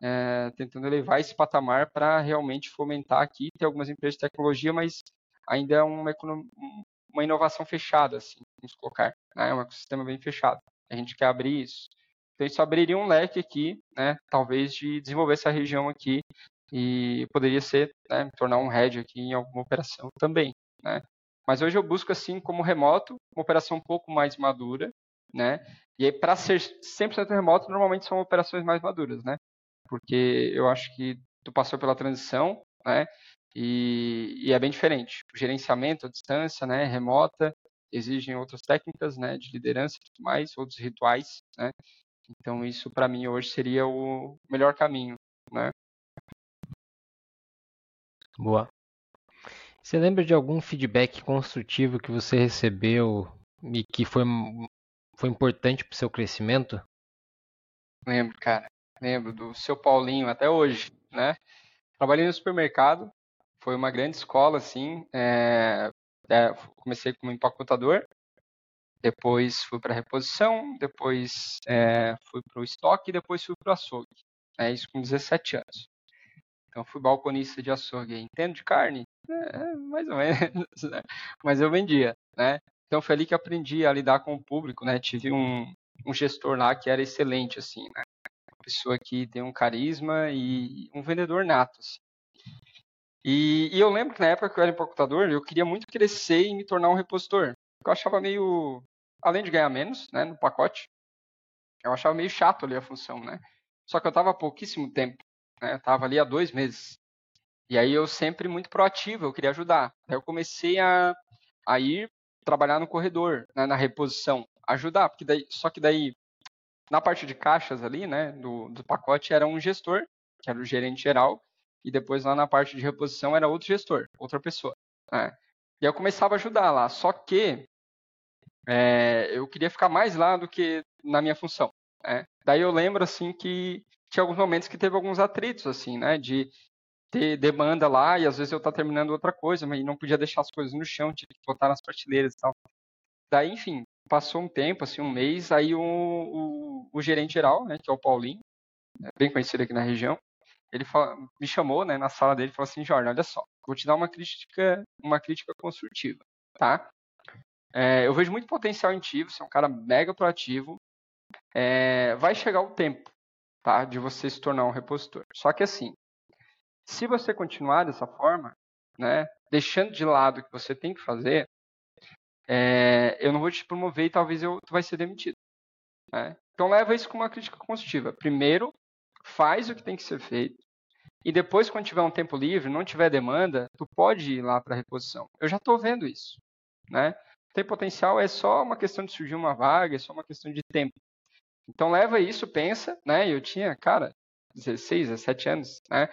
é, tentando elevar esse patamar para realmente fomentar aqui. Tem algumas empresas de tecnologia, mas ainda é uma, uma inovação fechada, assim, vamos colocar. Né? É um ecossistema bem fechado. A gente quer abrir isso. Então, isso abriria um leque aqui, né, talvez de desenvolver essa região aqui e poderia ser, né, tornar um head aqui em alguma operação também, né. Mas hoje eu busco, assim, como remoto, uma operação um pouco mais madura, né, e aí para ser 100% remoto, normalmente são operações mais maduras, né, porque eu acho que tu passou pela transição, né, e, e é bem diferente. O gerenciamento à distância, né, remota, exigem outras técnicas, né, de liderança e tudo mais, outros rituais, né? Então isso para mim hoje seria o melhor caminho, né? Boa. Você lembra de algum feedback construtivo que você recebeu e que foi, foi importante para o seu crescimento? Lembro, cara. Lembro do seu Paulinho até hoje, né? Trabalhei no supermercado, foi uma grande escola, assim. É, é, comecei como empacotador, depois fui para reposição, depois é, fui para o estoque depois fui para o açougue. É isso com 17 anos. Então fui balconista de açougue. Entendo de carne? É, mais ou *laughs* menos, né? mas eu vendia, né? Então foi ali que aprendi a lidar com o público, né? Tive um, um gestor lá que era excelente, assim, né? Uma pessoa que tem um carisma e um vendedor nato, assim. E, e, eu lembro que na época que eu era empacotador, eu queria muito crescer e me tornar um repositor. Eu achava meio, além de ganhar menos, né, no pacote, eu achava meio chato ali a função, né? Só que eu estava há pouquíssimo tempo, né? Eu estava ali há dois meses. E aí eu sempre muito proativo, eu queria ajudar. Aí eu comecei a, a ir trabalhar no corredor, né, na reposição, ajudar, porque daí, só que daí na parte de caixas ali, né, do, do pacote era um gestor que era o gerente geral, e depois lá na parte de reposição era outro gestor, outra pessoa. Né? E eu começava a ajudar lá, só que é, eu queria ficar mais lá do que na minha função. Né? Daí eu lembro assim que tinha alguns momentos que teve alguns atritos assim, né, de ter demanda lá e às vezes eu estar tá terminando outra coisa, mas não podia deixar as coisas no chão, tinha que botar nas prateleiras e tal. Daí, enfim, passou um tempo, assim, um mês, aí o, o, o gerente geral, né, que é o Paulinho, né, bem conhecido aqui na região, ele me chamou, né, na sala dele e falou assim, Jorge, olha só, vou te dar uma crítica, uma crítica construtiva, tá? É, eu vejo muito potencial em ti, você é um cara mega proativo, é, vai chegar o tempo, tá, de você se tornar um repositor. Só que assim, se você continuar dessa forma, né, deixando de lado o que você tem que fazer, é, eu não vou te promover e talvez eu, tu vai ser demitido. Né? Então leva isso com uma crítica construtiva. Primeiro, faz o que tem que ser feito. E depois, quando tiver um tempo livre, não tiver demanda, tu pode ir lá para reposição. Eu já estou vendo isso. Né? Tem potencial, é só uma questão de surgir uma vaga, é só uma questão de tempo. Então leva isso, pensa, né? Eu tinha, cara, 16, 17 anos, né?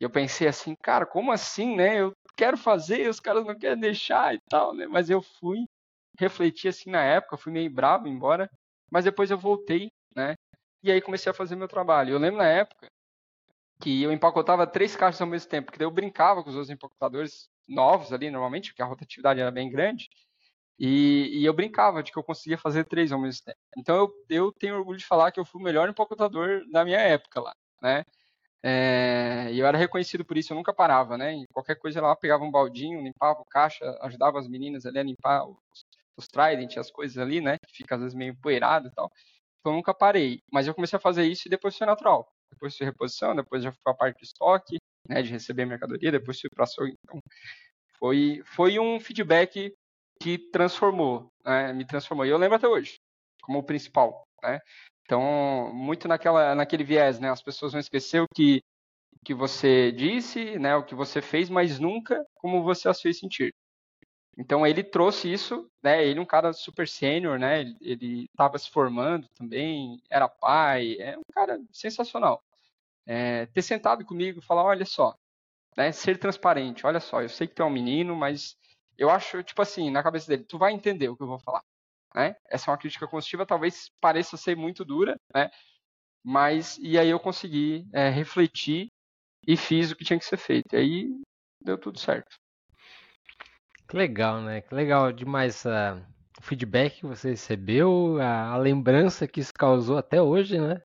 E eu pensei assim, cara, como assim, né? Eu quero fazer, os caras não querem deixar e tal, né? Mas eu fui, refleti assim na época, fui meio bravo embora, mas depois eu voltei, né? E aí comecei a fazer meu trabalho. Eu lembro na época que eu empacotava três caixas ao mesmo tempo, porque daí eu brincava com os outros empacotadores novos ali, normalmente, porque a rotatividade era bem grande, e, e, eu brincava de que eu conseguia fazer três ao mesmo tempo. Então eu, eu tenho orgulho de falar que eu fui o melhor empacotador da minha época lá, né? É, e eu era reconhecido por isso, eu nunca parava, né? E qualquer coisa lá, pegava um baldinho, limpava o caixa, ajudava as meninas ali a limpar os, os trident, as coisas ali, né? Que fica às vezes meio poeirado e tal. Eu nunca parei. Mas eu comecei a fazer isso e depois foi natural. Depois foi reposição, depois já fui a parte de estoque, né? De receber mercadoria, depois fui para açougue. Então foi, foi um feedback que transformou, né? Me transformou. E eu lembro até hoje, como o principal, né? Então, muito naquela, naquele viés, né? As pessoas vão esquecer o que, que você disse, né? O que você fez, mas nunca como você as fez sentir. Então, ele trouxe isso, né? Ele é um cara super sênior, né? Ele estava se formando também, era pai, é um cara sensacional. É, ter sentado comigo e falar, olha só, né? Ser transparente, olha só, eu sei que tu é um menino, mas eu acho, tipo assim, na cabeça dele, tu vai entender o que eu vou falar. Né? Essa é uma crítica construtiva, talvez pareça ser muito dura, né? Mas, e aí eu consegui é, refletir e fiz o que tinha que ser feito. E aí deu tudo certo. Que legal, né? Que legal demais uh, o feedback que você recebeu, a, a, lembrança que isso causou até hoje, né?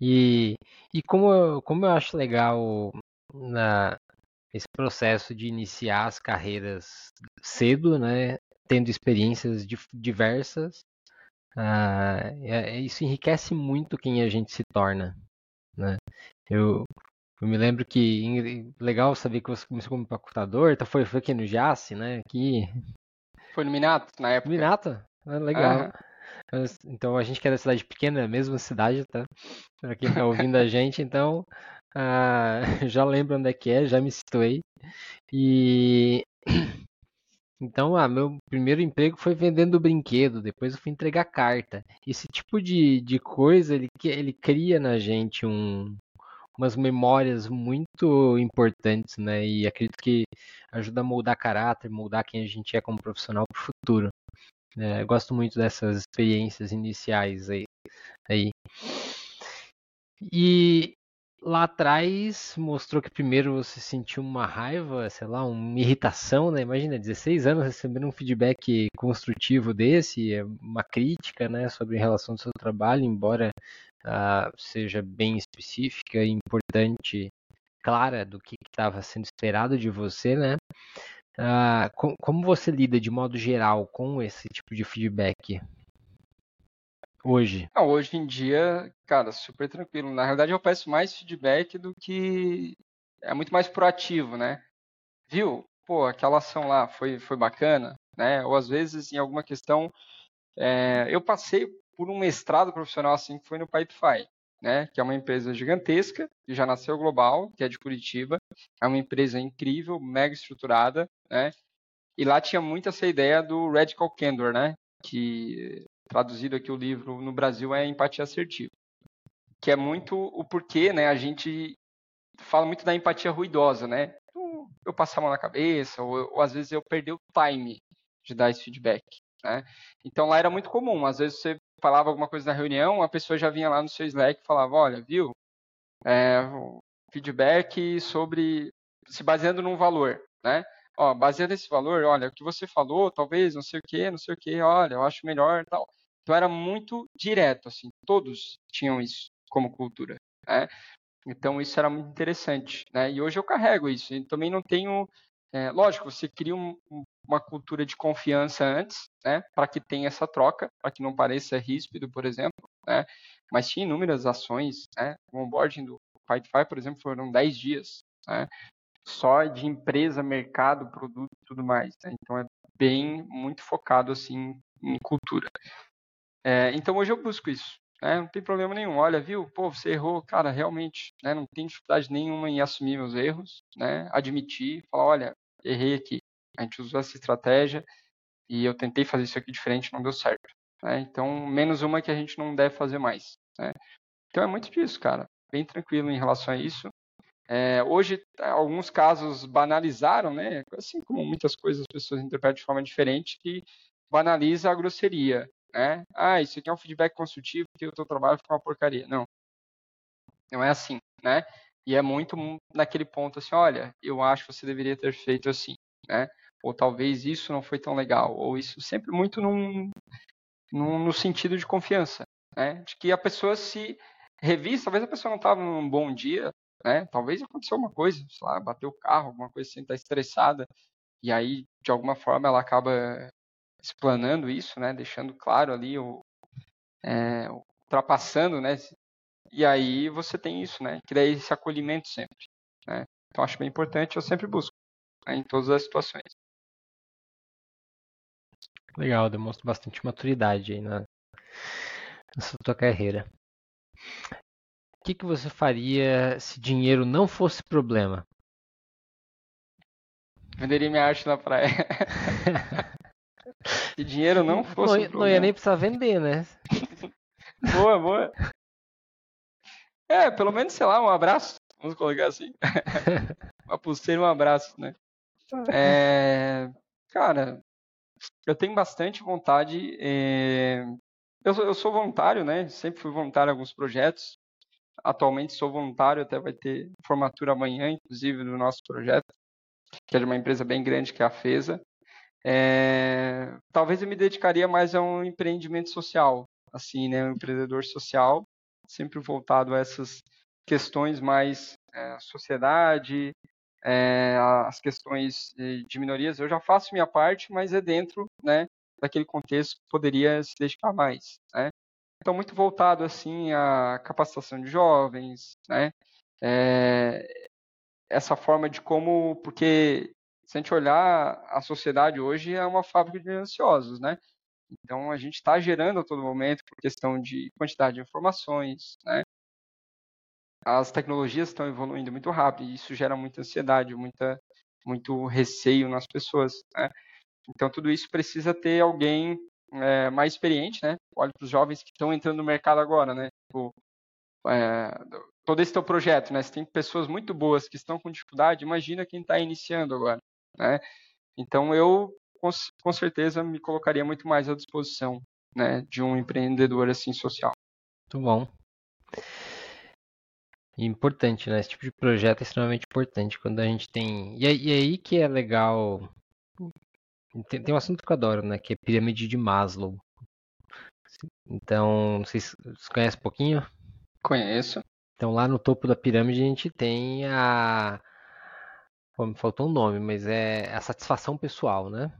E, e como, eu, como eu acho legal na, esse processo de iniciar as carreiras cedo, né? tendo experiências diversas, uh, é, isso enriquece muito quem a gente se torna. Né? Eu, eu me lembro que legal saber que você começou como empacotador, então foi, foi aqui no Jace, né? Aqui... Foi no Minato, na época. Minato? Ah, legal. Então a gente que é da cidade pequena, mesma cidade, tá? Para quem tá ouvindo a *laughs* gente, então uh, *laughs* já lembro onde é que é, já me situei. E *clears throat* então, ah, meu primeiro emprego foi vendendo brinquedo, depois eu fui entregar carta. Esse tipo de, de coisa, ele, ele cria na gente um, umas memórias muito importantes, né? E acredito que ajuda a moldar caráter, moldar quem a gente é como profissional para o futuro. É, gosto muito dessas experiências iniciais aí. aí. E lá atrás mostrou que primeiro você sentiu uma raiva, sei lá, uma irritação, né? Imagina, 16 anos recebendo um feedback construtivo desse, é uma crítica, né, sobre a relação do seu trabalho, embora uh, seja bem específica e importante, clara do que estava sendo esperado de você, né? Uh, com, como você lida de modo geral com esse tipo de feedback? Hoje? Não, hoje em dia, cara, super tranquilo. Na realidade, eu peço mais feedback do que. É muito mais proativo, né? Viu? Pô, aquela ação lá foi, foi bacana, né? Ou às vezes, em alguma questão. É... eu passei por um mestrado profissional assim que foi no Pipefy, né? Que é uma empresa gigantesca, que já nasceu global, que é de Curitiba. É uma empresa incrível, mega estruturada, né? E lá tinha muito essa ideia do Radical Candor, né? Que traduzido aqui o livro no Brasil é Empatia Assertiva, que é muito o porquê, né? A gente fala muito da empatia ruidosa, né? Eu passar a mão na cabeça, ou, ou às vezes eu perder o time de dar esse feedback, né? Então lá era muito comum, às vezes você falava alguma coisa na reunião, a pessoa já vinha lá no seu Slack e falava, olha, viu, é, feedback sobre, se baseando num valor, né? Ó, baseado nesse valor, olha, o que você falou, talvez, não sei o que, não sei o que, olha, eu acho melhor tal. Então era muito direto, assim, todos tinham isso como cultura, né? Então isso era muito interessante, né? E hoje eu carrego isso. E também não tenho, é, lógico, você cria um, uma cultura de confiança antes, né? Para que tenha essa troca, para que não pareça ríspido, por exemplo, né? Mas tinha inúmeras ações, né? O onboarding do Pipefy, por exemplo, foram 10 dias, né? Só de empresa, mercado, produto e tudo mais. Né? Então é bem, muito focado assim em cultura. É, então hoje eu busco isso, né? Não tem problema nenhum. Olha, viu? Pô, você errou, cara, realmente, né? Não tem dificuldade nenhuma em assumir meus erros, né? Admitir, falar, olha, errei aqui. A gente usou essa estratégia e eu tentei fazer isso aqui diferente, não deu certo. Né? Então, menos uma que a gente não deve fazer mais. Né? Então é muito disso, cara. Bem tranquilo em relação a isso. É, hoje, alguns casos banalizaram, né? Assim como muitas coisas as pessoas interpretam de forma diferente, que banaliza a grosseria né? Ah, isso aqui é um feedback consultivo que o teu trabalho fica uma porcaria. Não. Não é assim, né? E é muito naquele ponto assim, olha, eu acho que você deveria ter feito assim, né? Ou talvez isso não foi tão legal, ou isso sempre muito num, num no sentido de confiança, né? De que a pessoa se revisa, talvez a pessoa não estava num bom dia, né? Talvez aconteceu uma coisa, sei lá, bateu o carro, alguma coisa assim, está estressada, e aí de alguma forma ela acaba explanando isso, né, deixando claro ali o é, ultrapassando, né, e aí você tem isso, né, que daí esse acolhimento sempre, né. Então acho bem importante, eu sempre busco né, em todas as situações. Legal, demonstra bastante maturidade aí na, na sua carreira. O que, que você faria se dinheiro não fosse problema? Venderia minha arte na praia. *laughs* Se dinheiro não fosse. Não, um não ia nem precisar vender, né? *laughs* boa, boa. É, pelo menos, sei lá, um abraço. Vamos colocar assim. *laughs* Uma pulseira um abraço, né? É, cara, eu tenho bastante vontade. É... Eu, eu sou voluntário, né? Sempre fui voluntário em alguns projetos. Atualmente sou voluntário, até vai ter formatura amanhã, inclusive, do nosso projeto, que é de uma empresa bem grande que é a FESA. É, talvez eu me dedicaria mais a um empreendimento social, assim, né, um empreendedor social, sempre voltado a essas questões mais é, sociedade, é, as questões de minorias. Eu já faço minha parte, mas é dentro, né, daquele contexto que poderia se dedicar mais, né. Então, muito voltado, assim, à capacitação de jovens, né, é, essa forma de como, porque se a gente olhar, a sociedade hoje é uma fábrica de ansiosos, né? Então, a gente está gerando a todo momento por questão de quantidade de informações, né? As tecnologias estão evoluindo muito rápido e isso gera muita ansiedade, muita, muito receio nas pessoas, né? Então, tudo isso precisa ter alguém é, mais experiente, né? Olha para os jovens que estão entrando no mercado agora, né? Tipo, é, todo esse teu projeto, né? Se tem pessoas muito boas que estão com dificuldade, imagina quem está iniciando agora, né? Então eu com, com, certeza me colocaria muito mais à disposição, né, de um empreendedor assim social. Muito bom. Importante, né? Esse tipo de projeto é extremamente importante quando a gente tem. E, e aí que é legal. Tem, tem, um assunto que eu adoro, né? Que é pirâmide de Maslow. Então, vocês, vocês conhecem um pouquinho? Conheço. Então, lá no topo da pirâmide a gente tem a, Pô, me faltou um nome, mas é a satisfação pessoal, né?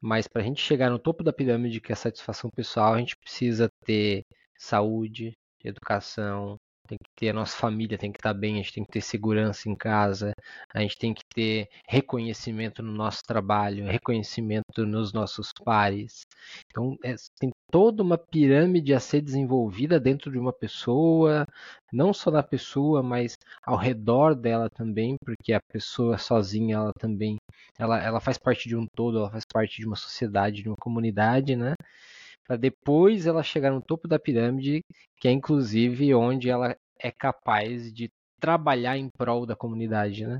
Mas para a gente chegar no topo da pirâmide, que é a satisfação pessoal, a gente precisa ter saúde, educação, tem que ter a nossa família tem que estar bem, a gente tem que ter segurança em casa, a gente tem que ter reconhecimento no nosso trabalho, reconhecimento nos nossos pares. Então é, tem toda uma pirâmide a ser desenvolvida dentro de uma pessoa, não só da pessoa, mas ao redor dela também, porque a pessoa sozinha ela também ela, ela faz parte de um todo, ela faz parte de uma sociedade, de uma comunidade, né? Para depois ela chegar no topo da pirâmide, que é inclusive onde ela é capaz de trabalhar em prol da comunidade, né?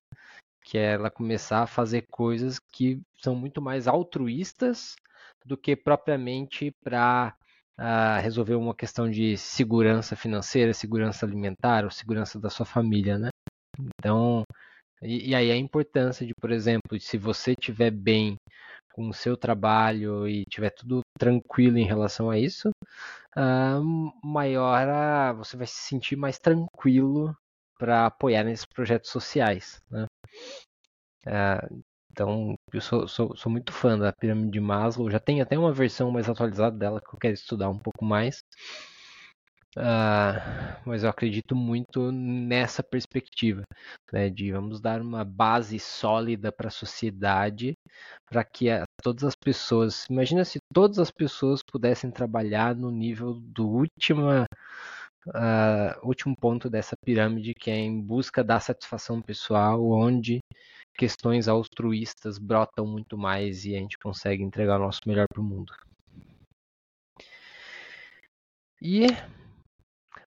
Que é ela começar a fazer coisas que são muito mais altruístas do que propriamente para uh, ah, resolver uma questão de segurança financeira, segurança alimentar ou segurança da sua família, né? Então, e, e aí a importância de, por exemplo, se você estiver bem com o seu trabalho e tiver tudo tranquilo em relação a isso, uh, maior a, você vai se sentir mais tranquilo para apoiar nesses projetos sociais. Né? Uh, então, eu sou, sou, sou, muito fã da pirâmide de Maslow. Já tem até uma versão mais atualizada dela que eu quero estudar um pouco mais. Uh, mas eu acredito muito nessa perspectiva, né, de vamos dar uma base sólida para a sociedade, para que a, todas as pessoas, imagina se todas as pessoas pudessem trabalhar no nível do último, uh, último ponto dessa pirâmide, que é em busca da satisfação pessoal, onde questões altruístas brotam muito mais e a gente consegue entregar o nosso melhor para o mundo. E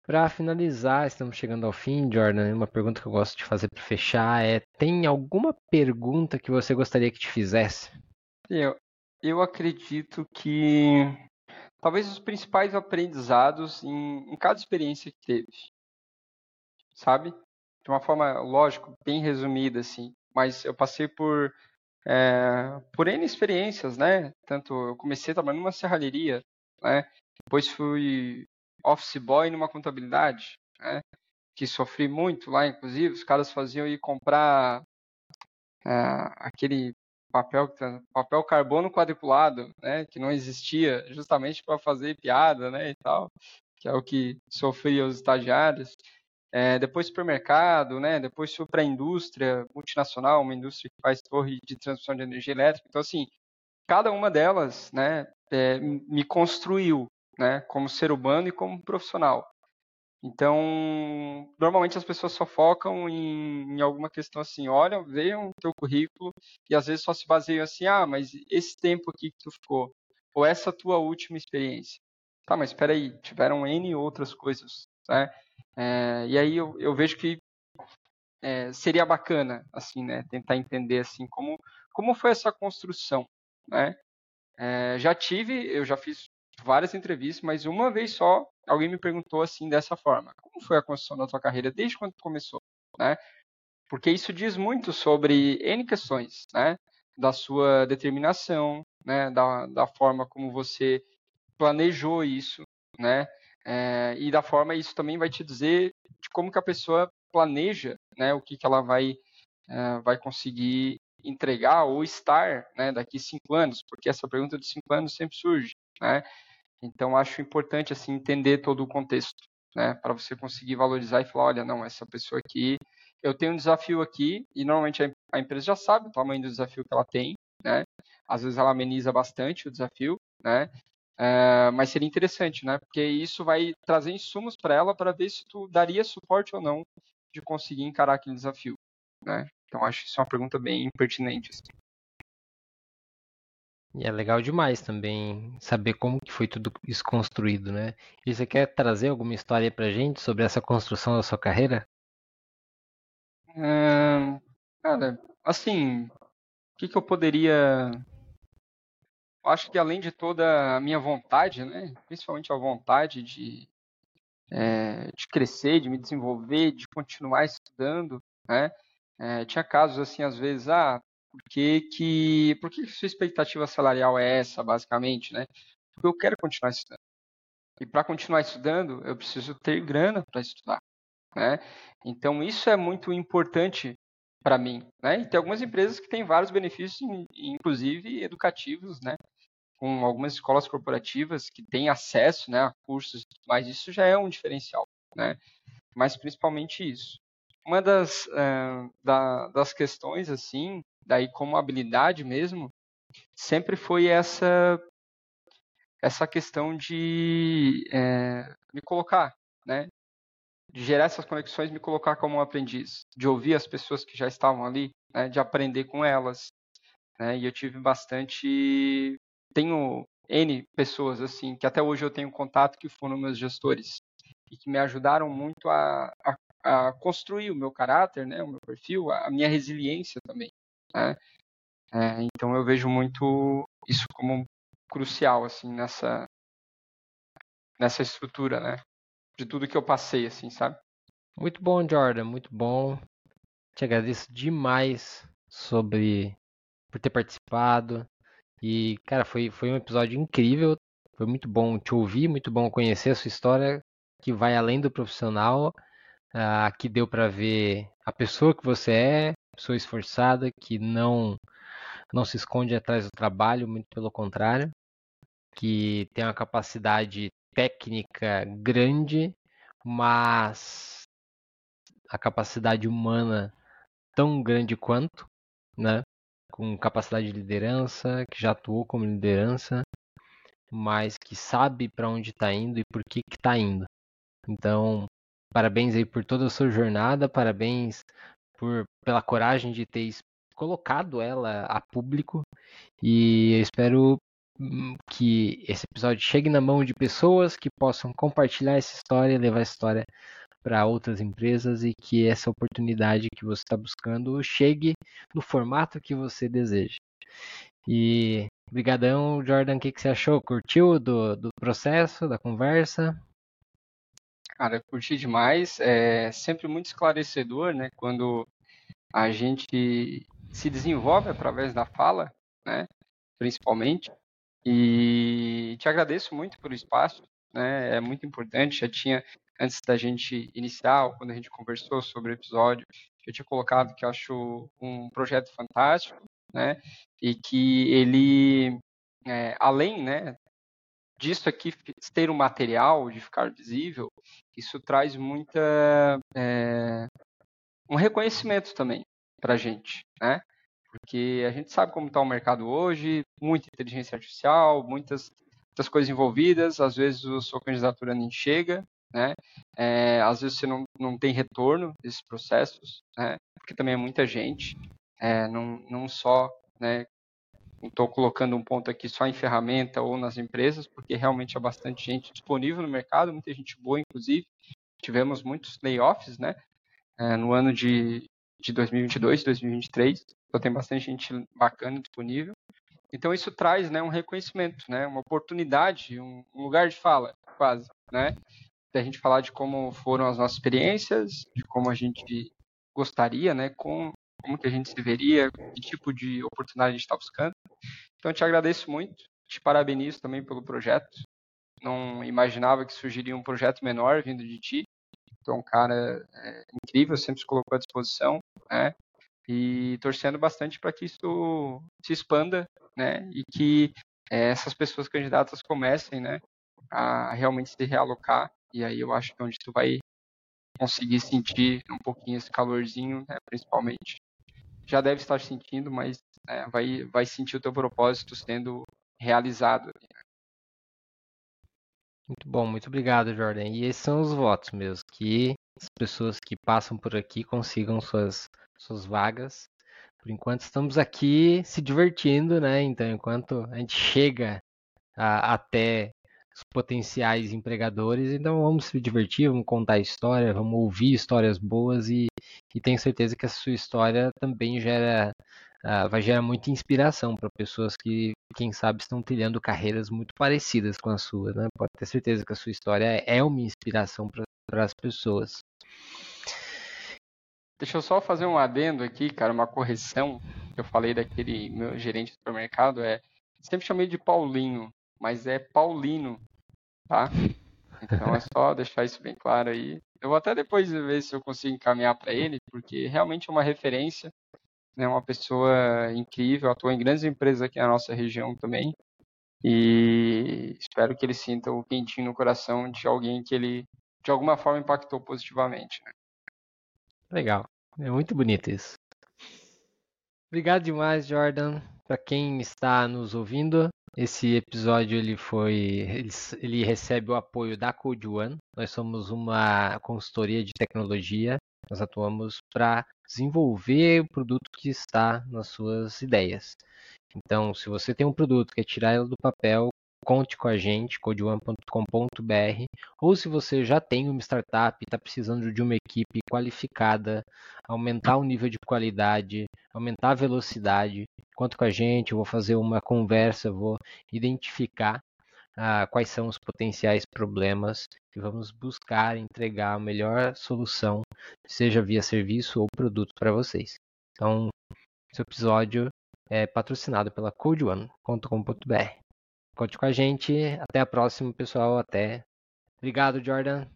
para finalizar, estamos chegando ao fim, Jordan. Uma pergunta que eu gosto de fazer para fechar é: tem alguma pergunta que você gostaria que te fizesse? Eu, eu acredito que talvez os principais aprendizados em, em cada experiência que teve, sabe? De uma forma, lógico, bem resumida, assim. Mas eu passei por é, por N experiências, né? Tanto eu comecei trabalhando numa serralheria, né? Depois fui office boy numa contabilidade, né? que sofri muito lá, inclusive, os caras faziam ir comprar uh, aquele papel, papel carbono quadriculado, né, que não existia, justamente para fazer piada, né, e tal, que é o que sofria os estagiários. É, depois supermercado, né, depois fui para a indústria multinacional, uma indústria que faz torre de transmissão de energia elétrica. Então, assim, cada uma delas, né, é, me construiu, né, como ser humano e como profissional. Então, normalmente as pessoas só focam em, em alguma questão assim, olha, vejam o teu currículo e às vezes só se baseiam assim, ah, mas esse tempo aqui que tu ficou, ou essa tua última experiência. Tá, mas espera aí, tiveram N outras coisas, né? É, e aí eu, eu vejo que é, seria bacana, assim, né, tentar entender, assim, como, como foi essa construção, né? É, já tive, eu já fiz várias entrevistas, mas uma vez só alguém me perguntou assim dessa forma: como foi a construção da tua carreira desde quando começou, né? Porque isso diz muito sobre N questões, né? Da sua determinação, né? Da, da forma como você planejou isso, né? É, e da forma isso também vai te dizer de como que a pessoa planeja, né? O que que ela vai é, vai conseguir entregar ou estar, né? Daqui cinco anos, porque essa pergunta de cinco anos sempre surge, né? Então acho importante assim entender todo o contexto, né, para você conseguir valorizar e falar, olha, não, essa pessoa aqui, eu tenho um desafio aqui e normalmente a empresa já sabe o tamanho do desafio que ela tem, né? Às vezes ela ameniza bastante o desafio, né? É, mas seria interessante, né? Porque isso vai trazer insumos para ela para ver se tu daria suporte ou não de conseguir encarar aquele desafio, né? Então acho que isso é uma pergunta bem pertinente. Assim. E é legal demais também saber como que foi tudo isso construído, né? E você quer trazer alguma história pra gente sobre essa construção da sua carreira? Cara, assim, o que, que eu poderia. Acho que além de toda a minha vontade, né? Principalmente a vontade de, é, de crescer, de me desenvolver, de continuar estudando, né? É, tinha casos assim, às vezes, ah, por que, que, por que sua expectativa salarial é essa, basicamente, né? Porque eu quero continuar estudando. E para continuar estudando, eu preciso ter grana para estudar, né? Então isso é muito importante para mim, né? E tem algumas empresas que têm vários benefícios, inclusive educativos, né? Com algumas escolas corporativas que têm acesso, né, a cursos, mas isso já é um diferencial, né? Mas principalmente isso. Uma das, uh, da, das questões, assim, daí como habilidade mesmo, sempre foi essa essa questão de é, me colocar, né? De gerar essas conexões, me colocar como um aprendiz, de ouvir as pessoas que já estavam ali, né? de aprender com elas. Né? E eu tive bastante, tenho N pessoas, assim, que até hoje eu tenho contato, que foram meus gestores e que me ajudaram muito a, a, a construir o meu caráter, né, o meu perfil, a, minha resiliência também. Né? É, então eu vejo muito isso como crucial, assim, nessa, nessa estrutura, né, de tudo que eu passei, assim, sabe? Muito bom, Jordan, muito bom. Te agradeço demais sobre por ter participado. E, cara, foi, foi um episódio incrível. Foi muito bom te ouvir, muito bom conhecer a sua história, que vai além do profissional. Uh, aqui deu para ver a pessoa que você é, pessoa esforçada, que não não se esconde atrás do trabalho, muito pelo contrário, que tem uma capacidade técnica grande, mas a capacidade humana tão grande quanto, né? Com capacidade de liderança, que já atuou como liderança, mas que sabe para onde está indo e por que está indo. Então, parabéns aí por toda a sua jornada, parabéns por pela coragem de ter colocado ela a público e eu espero hum, que esse episódio chegue na mão de pessoas que possam compartilhar essa história, levar a história para outras empresas e que essa oportunidade que você está buscando chegue no formato que você deseja. E brigadão, Jordan, o que, que você achou? Curtiu do, do processo, da conversa? Cara, curti demais. É sempre muito esclarecedor, né? Quando a gente se desenvolve através da fala, né? Principalmente. E te agradeço muito pelo espaço, né? É muito importante. Já tinha antes da gente iniciar, quando a gente conversou sobre o episódio, eu tinha colocado que eu acho um projeto fantástico, né? E que ele, é, além, né, disso aqui ter um material, de ficar visível, isso traz muita é, um reconhecimento também para a gente, né? Porque a gente sabe como está o mercado hoje, muita inteligência artificial, muitas, muitas coisas envolvidas, às vezes a sua candidatura nem chega, né? É, às vezes você não, não tem retorno desses processos, né? Porque também é muita gente, é, não, não só, né? Estou colocando um ponto aqui só em ferramenta ou nas empresas, porque realmente há bastante gente disponível no mercado, muita gente boa, inclusive. Tivemos muitos layoffs, né? É, no ano de, de 2022, 2023, então tem bastante gente bacana disponível. Então isso traz, né, um reconhecimento, né, uma oportunidade, um, um lugar de fala, quase, né? da gente falar de como foram as nossas experiências, de como a gente gostaria, né, com, como que a gente se veria, que tipo de oportunidade a gente está buscando. Então, eu te agradeço muito, te parabenizo também pelo projeto. Não imaginava que surgiria um projeto menor vindo de ti. Então, um cara é, incrível, sempre se colocou à disposição, né? E torcendo bastante para que isso se expanda, né? E que é, essas pessoas candidatas comecem, né? A realmente se realocar e aí eu acho que é onde tu vai conseguir sentir um pouquinho esse calorzinho, né, principalmente. Já deve estar sentindo, mas é, vai, vai sentir o teu propósito sendo realizado. Né. Muito bom, muito obrigado, Jordan. E esses são os votos mesmo, que as pessoas que passam por aqui consigam suas, suas vagas. Por enquanto estamos aqui se divertindo, né? Então, enquanto a gente chega a, até os potenciais empregadores. Então vamos se divertir, vamos contar história, vamos ouvir histórias boas e, e tenho certeza que a sua história também gera uh, vai gerar muita inspiração para pessoas que, quem sabe, estão trilhando carreiras muito parecidas com a sua. Né? Pode ter certeza que a sua história é uma inspiração para as pessoas. Deixa eu só fazer um adendo aqui, cara, uma correção. Eu falei daquele meu gerente do supermercado, é sempre chamei de Paulinho, mas é Paulino, tá? Então é só deixar isso bem claro aí. Eu vou até depois ver se eu consigo encaminhar para ele, porque realmente é uma referência, né? Uma pessoa incrível, atua em grandes empresas aqui na nossa região também. E espero que ele sinta o quentinho no coração de alguém que ele de alguma forma impactou positivamente. Né? Legal, é muito bonito isso. Obrigado demais, Jordan. Para quem está nos ouvindo, esse episódio ele foi, ele, ele recebe o apoio da Code One. Nós somos uma consultoria de tecnologia. Nós atuamos para desenvolver o produto que está nas suas ideias. Então, se você tem um produto que é tirar ele do papel, conte com a gente, codeone.com.br, ou se você já tem uma startup e está precisando de uma equipe qualificada, aumentar o nível de qualidade, aumentar a velocidade, conte com a gente, eu vou fazer uma conversa, vou identificar ah, quais são os potenciais problemas e vamos buscar entregar a melhor solução, seja via serviço ou produto para vocês. Então, esse episódio é patrocinado pela codeone.com.br. Conte com a gente. Até a próxima, pessoal. Até. Obrigado, Jordan.